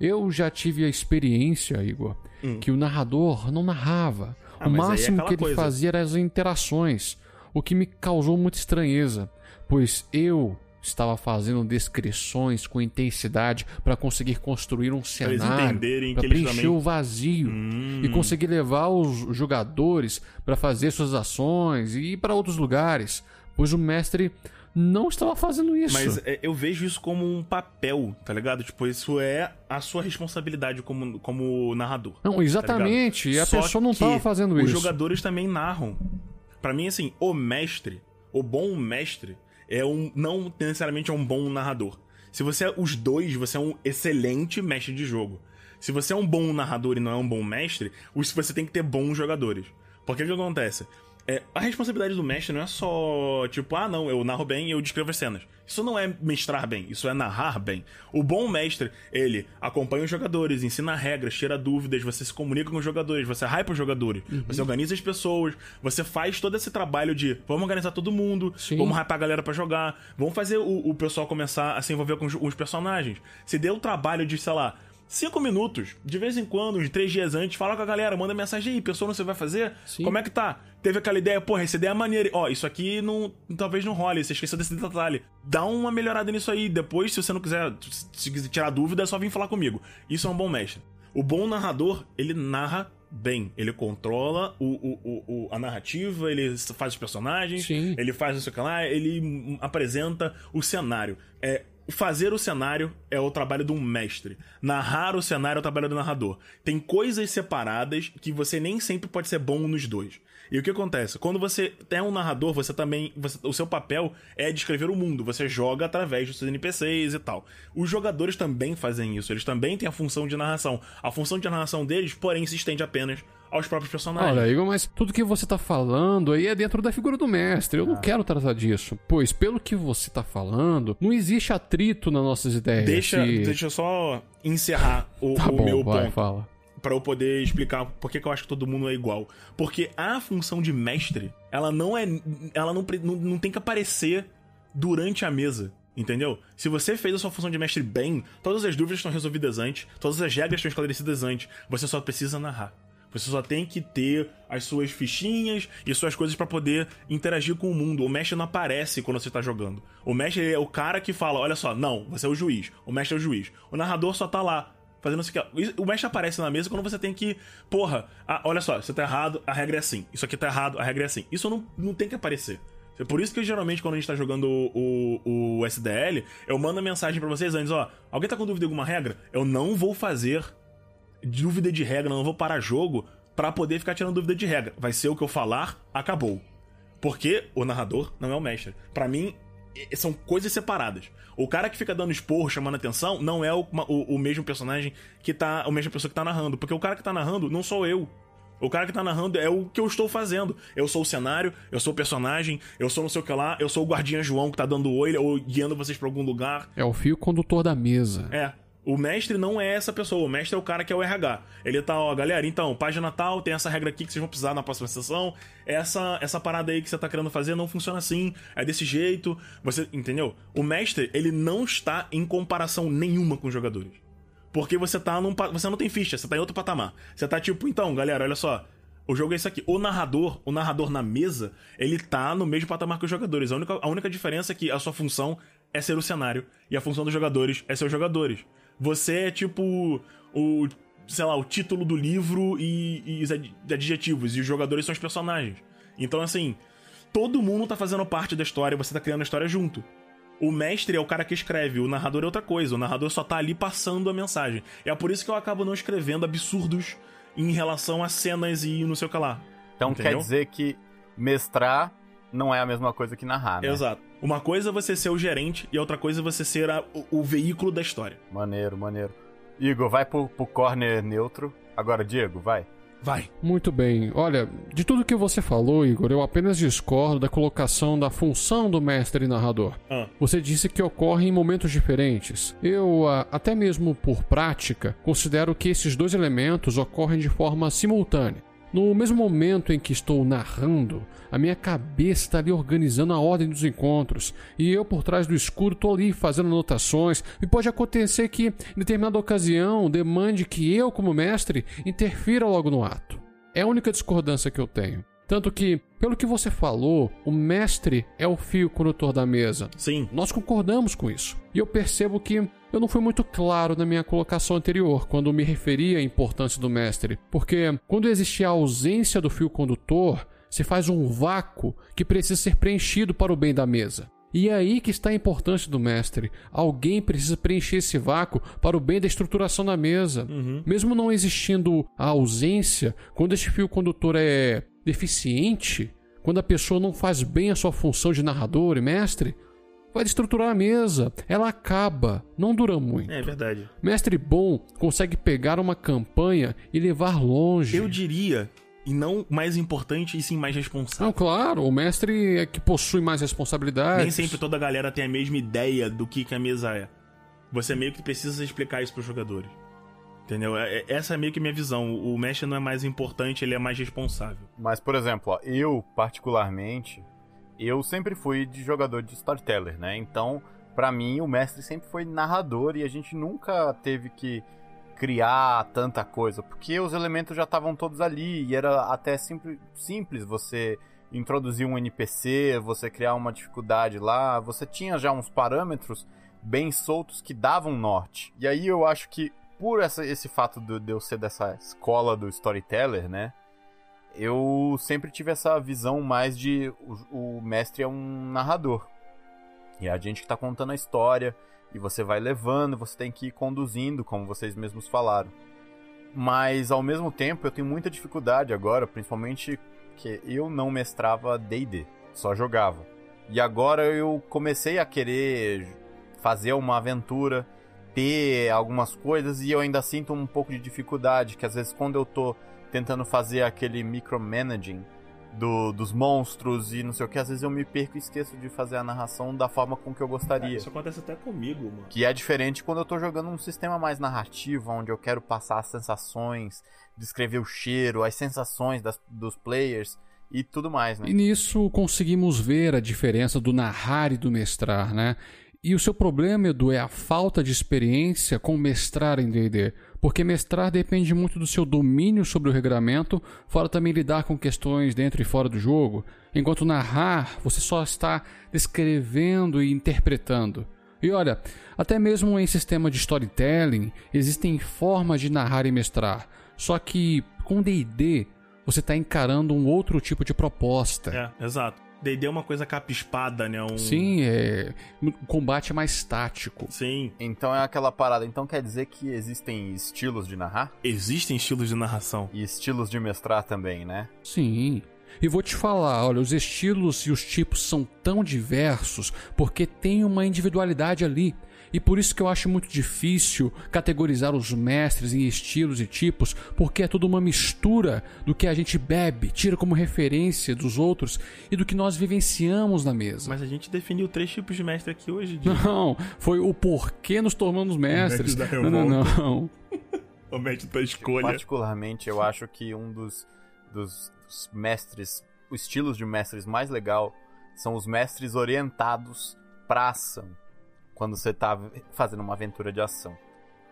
Eu já tive a experiência, Igor, que o narrador não narrava. Hum. Ah, o é máximo aquela que ele coisa. fazia era as interações, o que me causou muita estranheza, pois eu estava fazendo descrições com intensidade para conseguir construir um cenário, para preencher também- o vazio Hum. e conseguir levar os jogadores para fazer suas ações e ir para outros lugares, pois o mestre não estava fazendo isso. Mas é, eu vejo isso como um papel, tá ligado? Tipo, isso é a sua responsabilidade como, como narrador. Não, exatamente. e a Tá Só pessoa não estava fazendo os isso. jogadores também narram. Pra mim, assim, o mestre, o bom mestre, é um não necessariamente é um bom narrador. Se você é os dois, você é um excelente mestre de jogo. Se você é um bom narrador e não é um bom mestre, você tem que ter bons jogadores. Porque o que acontece? É, a responsabilidade do mestre não é só, tipo, ah, não, eu narro bem e eu descrevo as cenas. Isso não é mestrar bem, isso é narrar bem. O bom mestre, ele acompanha os jogadores, ensina regras, tira dúvidas, você se comunica com os jogadores, você hype os jogadores, Uhum. você organiza as pessoas, você faz todo esse trabalho de vamos organizar todo mundo, Sim. vamos hypar a galera pra jogar, vamos fazer o, o pessoal começar a se envolver com os, os personagens. Se deu o trabalho de, sei lá, cinco minutos, de vez em quando, uns três dias antes, fala com a galera, manda mensagem aí, pessoa, não você vai fazer? Sim. Como é que tá? Teve aquela ideia, porra, essa ideia é maneira. Ó, isso aqui não, talvez não role, você esqueceu desse detalhe. Dá uma melhorada nisso aí. Depois, se você não quiser, se quiser tirar dúvida, é só vir falar comigo. Isso é um bom mestre. O bom narrador, ele narra bem. Ele controla o, o, o, o- a narrativa, ele faz os personagens, Sim. ele faz isso que lá, ele apresenta o cenário. É, fazer o cenário é o trabalho de um mestre. Narrar o cenário é o trabalho do narrador. Tem coisas separadas que você nem sempre pode ser bom nos dois. E o que acontece? Quando você é um narrador, você também. você- o seu papel é descrever o mundo. Você joga através dos seus NPCs e tal. Os jogadores também fazem isso. Eles também têm a função de narração. A função de narração deles, porém, se estende apenas aos próprios personagens. Olha, Igor, mas tudo que você tá falando aí é dentro da figura do mestre. Eu não Ah. quero tratar disso. Pois, pelo que você tá falando, não existe atrito nas nossas ideias. Deixa, E- deixa eu só encerrar o, Tá o bom, meu vai, ponto. fala. Pra eu poder explicar por que, que eu acho que todo mundo é igual. Porque a função de mestre, ela não é. Ela não, não, não tem que aparecer durante a mesa. Entendeu? Se você fez a sua função de mestre bem, todas as dúvidas estão resolvidas antes, todas as regras estão esclarecidas antes. Você só precisa narrar. Você só tem que ter as suas fichinhas e suas coisas para poder interagir com o mundo. O mestre não aparece quando você tá jogando. O mestre é o cara que fala: olha só, não, você é o juiz. O mestre é o juiz. O narrador só tá lá. Fazendo isso aqui. O mestre aparece na mesa quando você tem que. Porra, ah, olha só, você tá errado, a regra é assim. Isso aqui tá errado, a regra é assim. Isso não, não tem que aparecer. É por isso que geralmente quando a gente tá jogando o, o, o SDL, eu mando mensagem para vocês antes, ó. Alguém tá com dúvida de alguma regra? Eu não vou fazer dúvida de regra, não vou parar jogo para poder ficar tirando dúvida de regra. Vai ser o que eu falar, acabou. Porque o narrador não é o mestre. Para mim, são coisas separadas. O cara que fica dando esporro, chamando atenção, não é o, o, o, mesmo personagem que tá. A mesma pessoa que tá narrando. Porque o cara que tá narrando não sou eu. O cara que tá narrando é o que eu estou fazendo. Eu sou o cenário, eu sou o personagem, eu sou não sei o que lá, eu sou o guardinha João que tá dando oi ou guiando vocês pra algum lugar. É o fio condutor da mesa. É. O mestre não é essa pessoa, o mestre é o cara que é o RH. Ele tá, ó, galera, então, página tal, tem essa regra aqui que vocês vão precisar na próxima sessão. Essa essa parada aí que você tá querendo fazer não funciona assim, é desse jeito. Você, entendeu? O mestre, ele não está em comparação nenhuma com os jogadores. Porque você tá num você não tem ficha, você tá em outro patamar. Você tá tipo, então, galera, olha só, o jogo é isso aqui. O narrador, o narrador na mesa, ele tá no mesmo patamar que os jogadores. A única, a única diferença é que a sua função é ser o cenário e a função dos jogadores é ser os jogadores. Você é tipo o, sei lá, o título do livro e, e os adjetivos, e os jogadores são os personagens. Então, assim, todo mundo tá fazendo parte da história, você tá criando a história junto. O mestre é o cara que escreve, o narrador é outra coisa, o narrador só tá ali passando a mensagem. É por isso que eu acabo não escrevendo absurdos em relação a cenas e não sei o que lá. Então Entendeu? quer dizer que mestrar não é a mesma coisa que narrar, né? Exato. Uma coisa é você ser o gerente e outra coisa é você ser a, o, o, veículo da história. Maneiro, maneiro. Igor, vai pro, pro corner neutro. Agora, Diego, vai. Vai. Muito bem. Olha, de tudo que você falou, Igor, eu apenas discordo da colocação da função do mestre narrador. Ah. Você disse que ocorre em momentos diferentes. Eu, ah, até mesmo por prática, considero que esses dois elementos ocorrem de forma simultânea. No mesmo momento em que estou narrando, a minha cabeça está ali organizando a ordem dos encontros, e eu por trás do escuro estou ali fazendo anotações, e pode acontecer que, em determinada ocasião, demande que eu, como mestre, interfira logo no ato. É a única discordância que eu tenho. Tanto que, pelo que você falou, o mestre é o fio condutor da mesa. Sim. Nós concordamos com isso. E eu percebo que eu não fui muito claro na minha colocação anterior, quando me referi à importância do mestre. Porque quando existe a ausência do fio condutor, se faz um vácuo que precisa ser preenchido para o bem da mesa. E é aí que está a importância do mestre. Alguém precisa preencher esse vácuo para o bem da estruturação da mesa. Uhum. Mesmo não existindo a ausência, quando este fio condutor é deficiente, quando a pessoa não faz bem a sua função de narrador e mestre, vai estruturar a mesa. Ela acaba, não dura muito. É verdade. Mestre bom consegue pegar uma campanha e levar longe. Eu diria e não mais importante e sim mais responsável. Não, claro, o mestre é que possui mais responsabilidades. Nem sempre toda a galera tem a mesma ideia do que, que a mesa é. Você meio que precisa explicar isso para os jogadores. Entendeu? É, é, essa é meio que minha visão. O mestre não é mais importante, ele é mais responsável. Mas, por exemplo, ó, eu, particularmente, eu sempre fui de jogador de storyteller, né? Então, para mim, o mestre sempre foi narrador e a gente nunca teve que criar tanta coisa, porque os elementos já estavam todos ali e era até simples, simples você introduzir um NPC, você criar uma dificuldade lá, você tinha já uns parâmetros bem soltos que davam norte. E aí eu acho que por essa, esse fato de, de eu ser dessa escola do storyteller, né? Eu sempre tive essa visão mais de o, o mestre é um narrador. E é a gente que tá contando a história, e você vai levando, você tem que ir conduzindo, como vocês mesmos falaram. Mas ao mesmo tempo eu tenho muita dificuldade agora, principalmente que eu não mestrava D&D, só jogava. E agora eu comecei a querer fazer uma aventura ter algumas coisas e eu ainda sinto um pouco de dificuldade, que às vezes quando eu tô tentando fazer aquele micromanaging do, dos monstros e não sei o que, às vezes eu me perco e esqueço de fazer a narração da forma com que eu gostaria. É, isso acontece até comigo, mano. Que é diferente quando eu tô jogando um sistema mais narrativo, onde eu quero passar as sensações, descrever o cheiro, as sensações das, dos players e tudo mais, né? E nisso conseguimos ver a diferença do narrar e do mestrar, né? E o seu problema, Edu, é a falta de experiência com mestrar em D&D. Porque mestrar depende muito do seu domínio sobre o regramento, fora também lidar com questões dentro e fora do jogo, enquanto narrar você só está descrevendo e interpretando. E olha, até mesmo em sistema de storytelling existem formas de narrar e mestrar, só que com D&D você está encarando um outro tipo de proposta. É, exato. D&D é uma coisa capa-espada, né? Um... Sim, é. O combate é mais tático. Sim. Então é aquela parada. Então quer dizer que existem estilos de narrar? Existem estilos de narração. E estilos de mestrar também, né? Sim. E vou te falar, olha, os estilos e os tipos são tão diversos porque tem uma individualidade ali. E por isso que eu acho muito difícil categorizar os mestres em estilos e tipos, porque é tudo uma mistura do que a gente bebe, tira como referência dos outros e do que nós vivenciamos na mesa. Mas a gente definiu três tipos de mestre aqui hoje. De... Não, foi o porquê nos tornamos mestres. Não, não, não. <laughs> o mestre da escolha. Particularmente, eu acho que um dos, dos, dos mestres, os estilos de mestres mais legal são os mestres orientados pra ação quando você tá fazendo uma aventura de ação.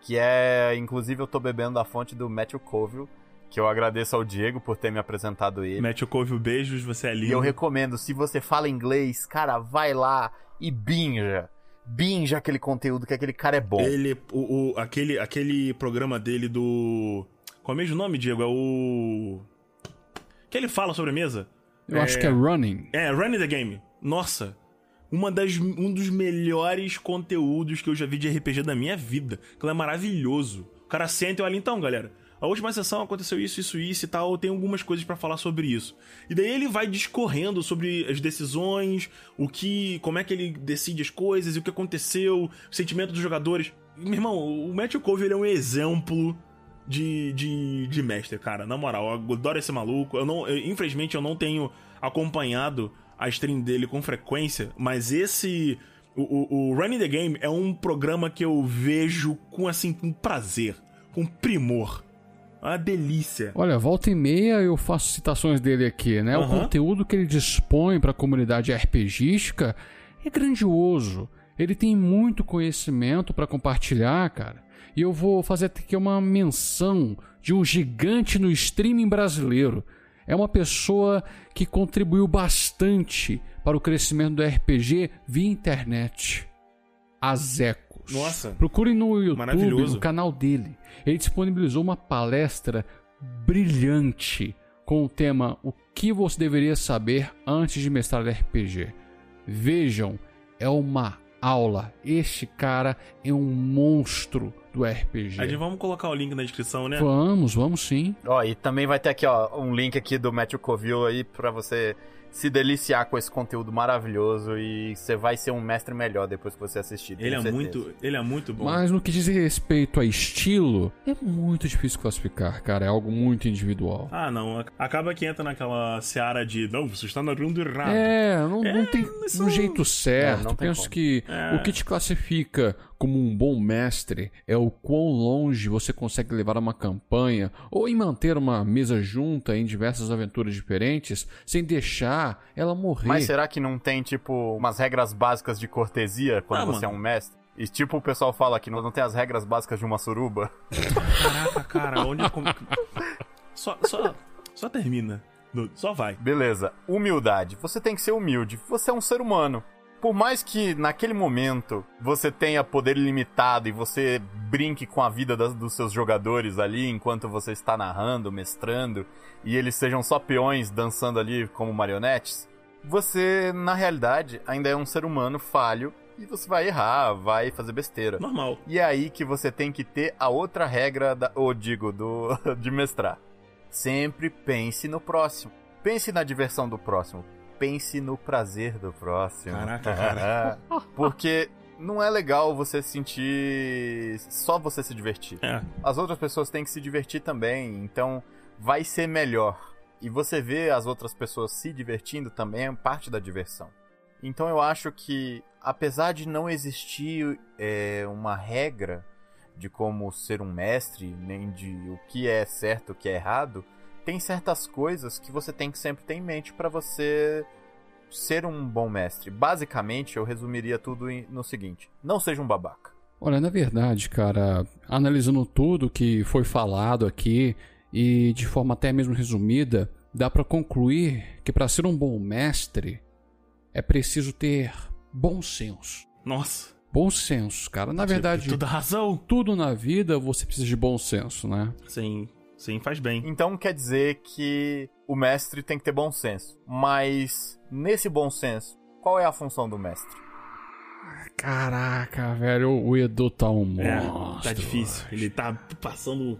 Que é, inclusive, eu tô bebendo da fonte do Matthew Colville, que eu agradeço ao Diego por ter me apresentado ele. Matthew Colville, beijos, você é lindo. E eu recomendo, se você fala inglês, cara, vai lá e binja. Binja aquele conteúdo que aquele cara é bom. Ele, o, o aquele, aquele programa dele do... Qual é o mesmo nome, Diego? É o... Que ele fala sobre a mesa? Eu é... acho que é Running. É, Running the Game. Nossa, uma das, um dos melhores conteúdos que eu já vi de RPG da minha vida. Aquilo é maravilhoso. O cara senta e olha, então, galera, a última sessão aconteceu isso, isso, isso e tal, tem algumas coisas para falar sobre isso. E daí ele vai discorrendo sobre as decisões, o que, como é que ele decide as coisas, o que aconteceu, o sentimento dos jogadores. Meu irmão, o Matthew Cove ele é um exemplo de, de, de mestre, cara. Na moral, eu adoro esse maluco. Eu não, eu, infelizmente eu não tenho acompanhado a stream dele com frequência, mas esse. O, o, o Running the Game é um programa que eu vejo com assim, com prazer, com primor. Uma delícia. Olha, volta e meia eu faço citações dele aqui, né? Uhum. O conteúdo que ele dispõe para a comunidade RPGística é grandioso. Ele tem muito conhecimento para compartilhar, cara. E eu vou fazer aqui uma menção de um gigante no streaming brasileiro é uma pessoa que contribuiu bastante para o crescimento do RPG via internet. Azecos. Nossa. Procure no YouTube, no canal dele. Ele disponibilizou uma palestra brilhante com o tema O que você deveria saber antes de mestrar RPG. Vejam, é uma aula. Este cara é um monstro do RPG. Aí vamos colocar o link na descrição, né? Vamos, vamos sim. Ó, e também vai ter aqui, ó, um link aqui do Matthew Coville aí para você se deliciar com esse conteúdo maravilhoso e você vai ser um mestre melhor depois que você assistir. Ele é muito, ele é muito bom. Mas no que diz respeito a estilo, é muito difícil classificar, cara, é algo muito individual. Ah, não, acaba que entra naquela seara de, não, você está narrando errado. É, não, é, não tem um jeito certo. É, Penso como. que é. o que te classifica como um bom mestre é o quão longe você consegue levar uma campanha ou em manter uma mesa junta em diversas aventuras diferentes sem deixar ela morrer. Mas será que não tem, tipo, umas regras básicas de cortesia quando ah, você mano. é um mestre? E tipo, o pessoal fala que não tem as regras básicas de uma suruba. Caraca, cara, onde eu... só, só, só termina. Só vai. Beleza. Humildade. Você tem que ser humilde. Você é um ser humano por mais que naquele momento você tenha poder ilimitado e você brinque com a vida das, dos seus jogadores ali enquanto você está narrando, mestrando, e eles sejam só peões dançando ali como marionetes, você, na realidade, ainda é um ser humano falho e você vai errar, vai fazer besteira. Normal. E é aí que você tem que ter a outra regra, da, ou digo, do, <laughs> de mestrar. Sempre pense no próximo. Pense na diversão do próximo pense no prazer do próximo. Caraca, <laughs> cara. Porque não é legal você sentir só você se divertir. É. As outras pessoas têm que se divertir também, então vai ser melhor. E você vê as outras pessoas se divertindo também é parte da diversão. Então eu acho que, apesar de não existir é, uma regra de como ser um mestre, nem de o que é certo, o que é errado, tem certas coisas que você tem que sempre ter em mente para você ser um bom mestre. Basicamente, eu resumiria tudo no seguinte: não seja um babaca. Olha, na verdade, cara, analisando tudo que foi falado aqui e de forma até mesmo resumida, dá para concluir que para ser um bom mestre é preciso ter bom senso. Nossa. Bom senso, cara. Na verdade, Toda razão. tudo na vida você precisa de bom senso, né? Sim, sim, faz bem. Então quer dizer que o mestre tem que ter bom senso. Mas nesse bom senso, qual é a função do mestre? Caraca, velho, o Edu tá um É, monstro. tá difícil. Ele tá passando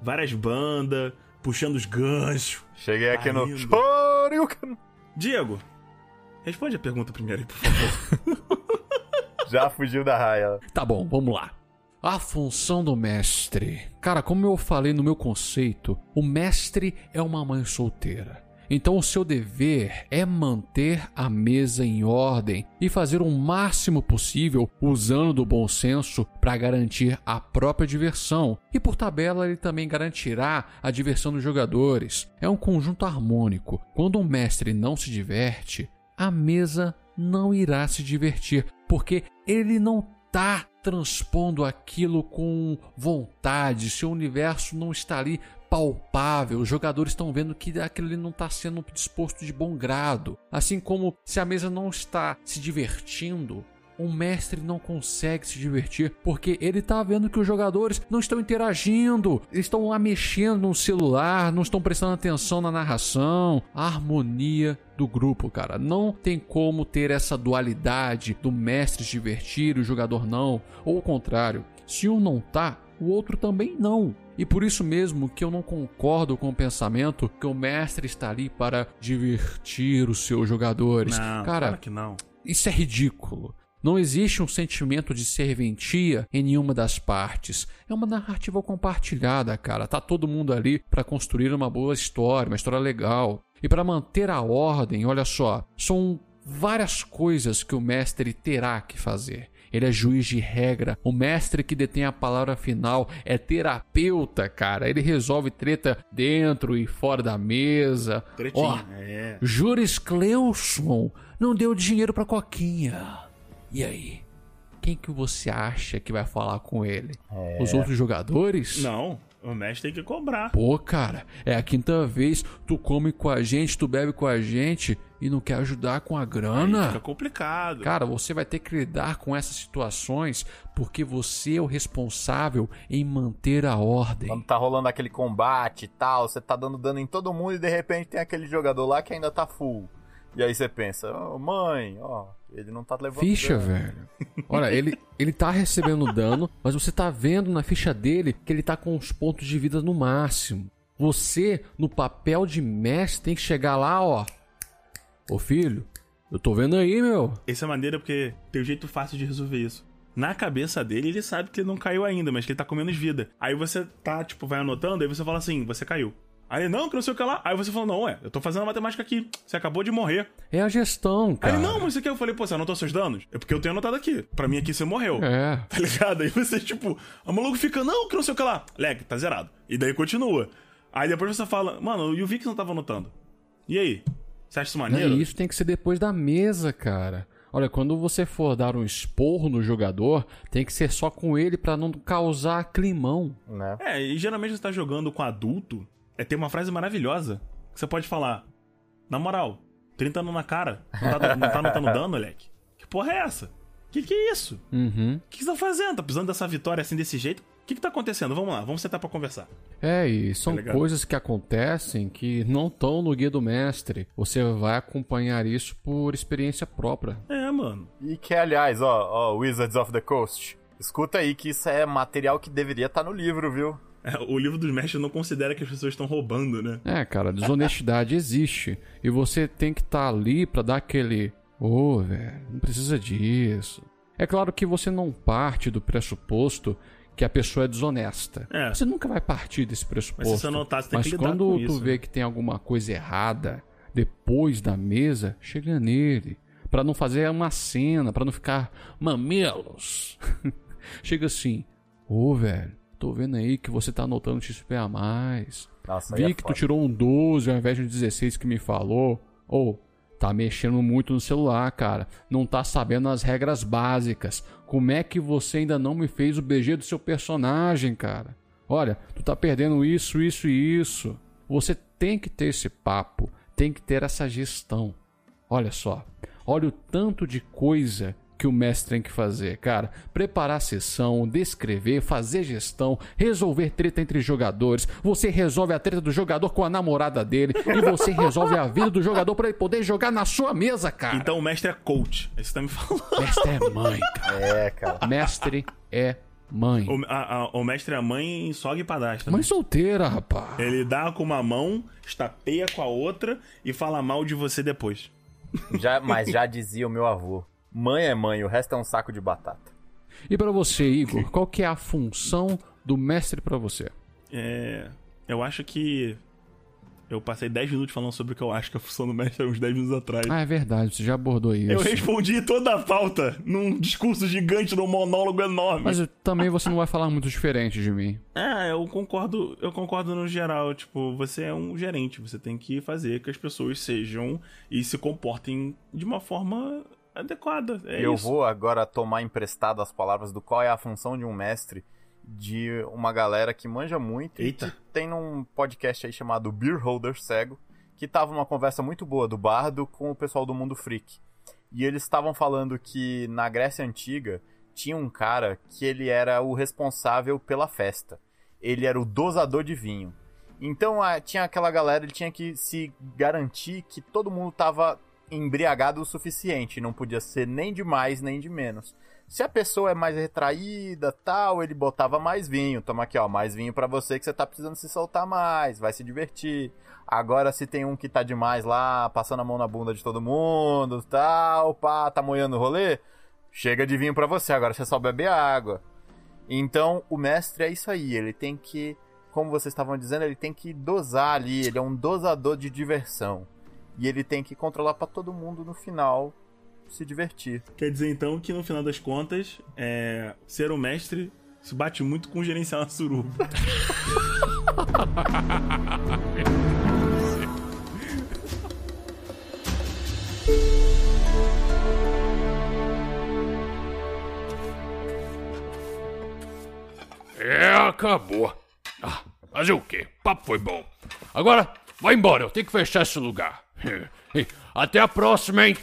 várias bandas, puxando os ganchos. Cheguei aqui Tá no. Shoryuken. Diego, responde a pergunta primeiro aí, por favor. <laughs> Já fugiu da raia. Tá bom, vamos lá. A função do mestre. Cara, como eu falei no meu conceito, o mestre é uma mãe solteira. Então o seu dever é manter a mesa em ordem e fazer o máximo possível usando do bom senso para garantir a própria diversão. E por tabela ele também garantirá a diversão dos jogadores. É um conjunto harmônico. Quando um mestre não se diverte, a mesa não irá se divertir, porque ele não está transpondo aquilo com vontade, seu universo não está ali palpável, os jogadores estão vendo que aquilo ali não está sendo disposto de bom grado. Assim como se a mesa não está se divertindo, um mestre não consegue se divertir porque ele tá vendo que os jogadores não estão interagindo, estão lá mexendo no celular, não estão prestando atenção na narração, a harmonia do grupo, cara. Não tem como ter essa dualidade do mestre se divertir e o jogador não, ou o contrário. Se um não tá, o outro também não. E por isso mesmo que eu não concordo com o pensamento que o mestre está ali para divertir os seus jogadores. Não, cara, claro que não. isso é ridículo. Não existe um sentimento de serventia em nenhuma das partes. É uma narrativa compartilhada, cara. Tá todo mundo ali para construir uma boa história, uma história legal. E para manter a ordem, olha só, são várias coisas que o mestre terá que fazer. Ele é juiz de regra. O mestre que detém a palavra final é terapeuta, cara. Ele resolve treta dentro e fora da mesa. Tretinha. Ó, É. Juris não deu dinheiro pra Coquinha. E aí? Quem que você acha que vai falar com ele? Os outros jogadores? Não, o mestre tem que cobrar. Pô, cara, é a quinta vez tu come com a gente, tu bebe com a gente e não quer ajudar com a Aí grana. fica complicado. Cara, você vai ter que lidar com essas situações porque você é o responsável em manter a ordem. Quando tá rolando aquele combate e tal, você tá dando dano em todo mundo e de repente tem aquele jogador lá que ainda tá full. E aí você pensa, "Ô, mãe, ó, ele não tá levando Ficha, dano." velho. <laughs> Olha, ele, ele tá recebendo dano, mas você tá vendo na ficha dele que ele tá com os pontos de vida no máximo. Você, no papel de mestre, tem que chegar lá, ó. Ô filho, eu tô vendo aí, meu. Essa é maneira porque tem um jeito fácil de resolver isso. Na cabeça dele, ele sabe que ele não caiu ainda, mas que ele tá com menos vida. Aí você tá, tipo, vai anotando, aí você fala assim, você caiu. Aí ele, não, que não sei o que lá. Aí você fala, não, ué, eu tô fazendo a matemática aqui. Você acabou de morrer. É a gestão, Aí cara. ele, não, mas você quer? Eu falei, pô, você anotou seus danos? É porque eu tenho anotado aqui. Pra mim aqui você morreu. É. <laughs> Tá ligado? Aí você, tipo, o maluco fica, não, que não sei o que lá. Leg, tá zerado. E daí continua. Aí depois você fala, mano, e o Vix não tava anotando. E aí? Você acha isso Não, maneiro? e isso tem que ser depois da mesa, cara. Olha, quando você for dar um esporro no jogador, tem que ser só com ele pra não causar climão. Né? É, e geralmente você tá jogando com adulto, é ter uma frase maravilhosa que você pode falar. Na moral, 30 anos na cara, não tá, não tá anotando dano, moleque? Que porra é essa? Que que é isso? Uhum. O que você tá fazendo? Tá precisando dessa vitória assim desse jeito? O que que tá acontecendo? Vamos lá, vamos sentar pra conversar. É, e são Tá coisas que acontecem que não estão no guia do mestre. Você vai acompanhar isso por experiência própria. É, mano. E que, aliás, ó, ó, Wizards of the Coast, escuta aí que isso é material que deveria estar no livro, viu? É, o livro dos mestres não considera que as pessoas estão roubando, né? É, cara, desonestidade existe. E você tem que estar ali pra dar aquele. Ô, velho, não precisa disso. É claro que você não parte do pressuposto que a pessoa é desonesta. É. Você nunca vai partir desse pressuposto. Mas se você notar, você tem Mas que lidar quando com tu isso. vê que tem alguma coisa errada depois da mesa, chega nele. Pra não fazer uma cena, pra não ficar mamilos. <laughs> chega assim, ô velho, tô vendo aí que você tá anotando XP a mais. Nossa, Vi é que tu tirou um 12 ao invés de um 16 que me falou. Ou, Tá mexendo muito no celular, cara. Não tá sabendo as regras básicas. Como é que você ainda não me fez o BG do seu personagem, cara? Olha, tu tá perdendo isso, isso e isso. Você tem que ter esse papo, tem que ter essa gestão. Olha só, olha o tanto de coisa que o mestre tem que fazer, cara. Preparar a sessão, descrever, fazer gestão, resolver treta entre jogadores. Você resolve a treta do jogador com a namorada dele e você <laughs> resolve a vida do jogador para ele poder jogar na sua mesa, cara. Então o mestre é coach. É isso que tá me falando. Mestre é mãe, cara. É, cara. Mestre é mãe. O, a- a- o mestre é a mãe em sogra e padastra. Mãe solteira, rapaz. Ele dá com uma mão, estapeia com a outra e fala mal de você depois. Já, mas já dizia o meu avô: mãe é mãe, o resto é um saco de batata. E pra você, Igor, qual que é a função do mestre pra você? É, eu acho que eu passei 10 minutos falando sobre o que eu acho que é a função do mestre há uns 10 minutos atrás. Ah, é verdade, você já abordou isso. eu respondi toda a pauta num discurso gigante, num monólogo enorme. Mas também você não vai falar muito diferente de mim. É, eu concordo, eu concordo no geral, tipo, você é um gerente, você tem que fazer que as pessoas sejam e se comportem de uma forma adequada. É eu isso. vou agora tomar emprestado as palavras do qual é a função de um mestre de uma galera que manja muito Eita. e que tem num podcast aí chamado Beer Holder Cego, que tava uma conversa muito boa do Bardo com o pessoal do Mundo Freak. E eles estavam falando que na Grécia Antiga tinha um cara que ele era o responsável pela festa. Ele era o dosador de vinho. Então ah, tinha aquela galera, ele tinha que se garantir que todo mundo tava embriagado o suficiente, não podia ser nem de mais nem de menos. Se a pessoa é mais retraída, tal, ele botava mais vinho. Toma aqui, ó, mais vinho pra você que você tá precisando se soltar mais, vai se divertir. Agora se tem um que tá demais lá, passando a mão na bunda de todo mundo, tal, pá, tá moendo o rolê, chega de vinho pra você, agora você só bebe água. Então, o mestre é isso aí, ele tem que, como vocês estavam dizendo, ele tem que dosar ali, ele é um dosador de diversão. E ele tem que controlar pra todo mundo no final se divertir. Quer dizer então que no final das contas, é, ser o mestre se bate muito com gerenciar uma suruba. <laughs> É, acabou. Ah, fazer o quê? O papo foi bom. Agora, vai embora, eu tenho que fechar esse lugar. Até a próxima, hein?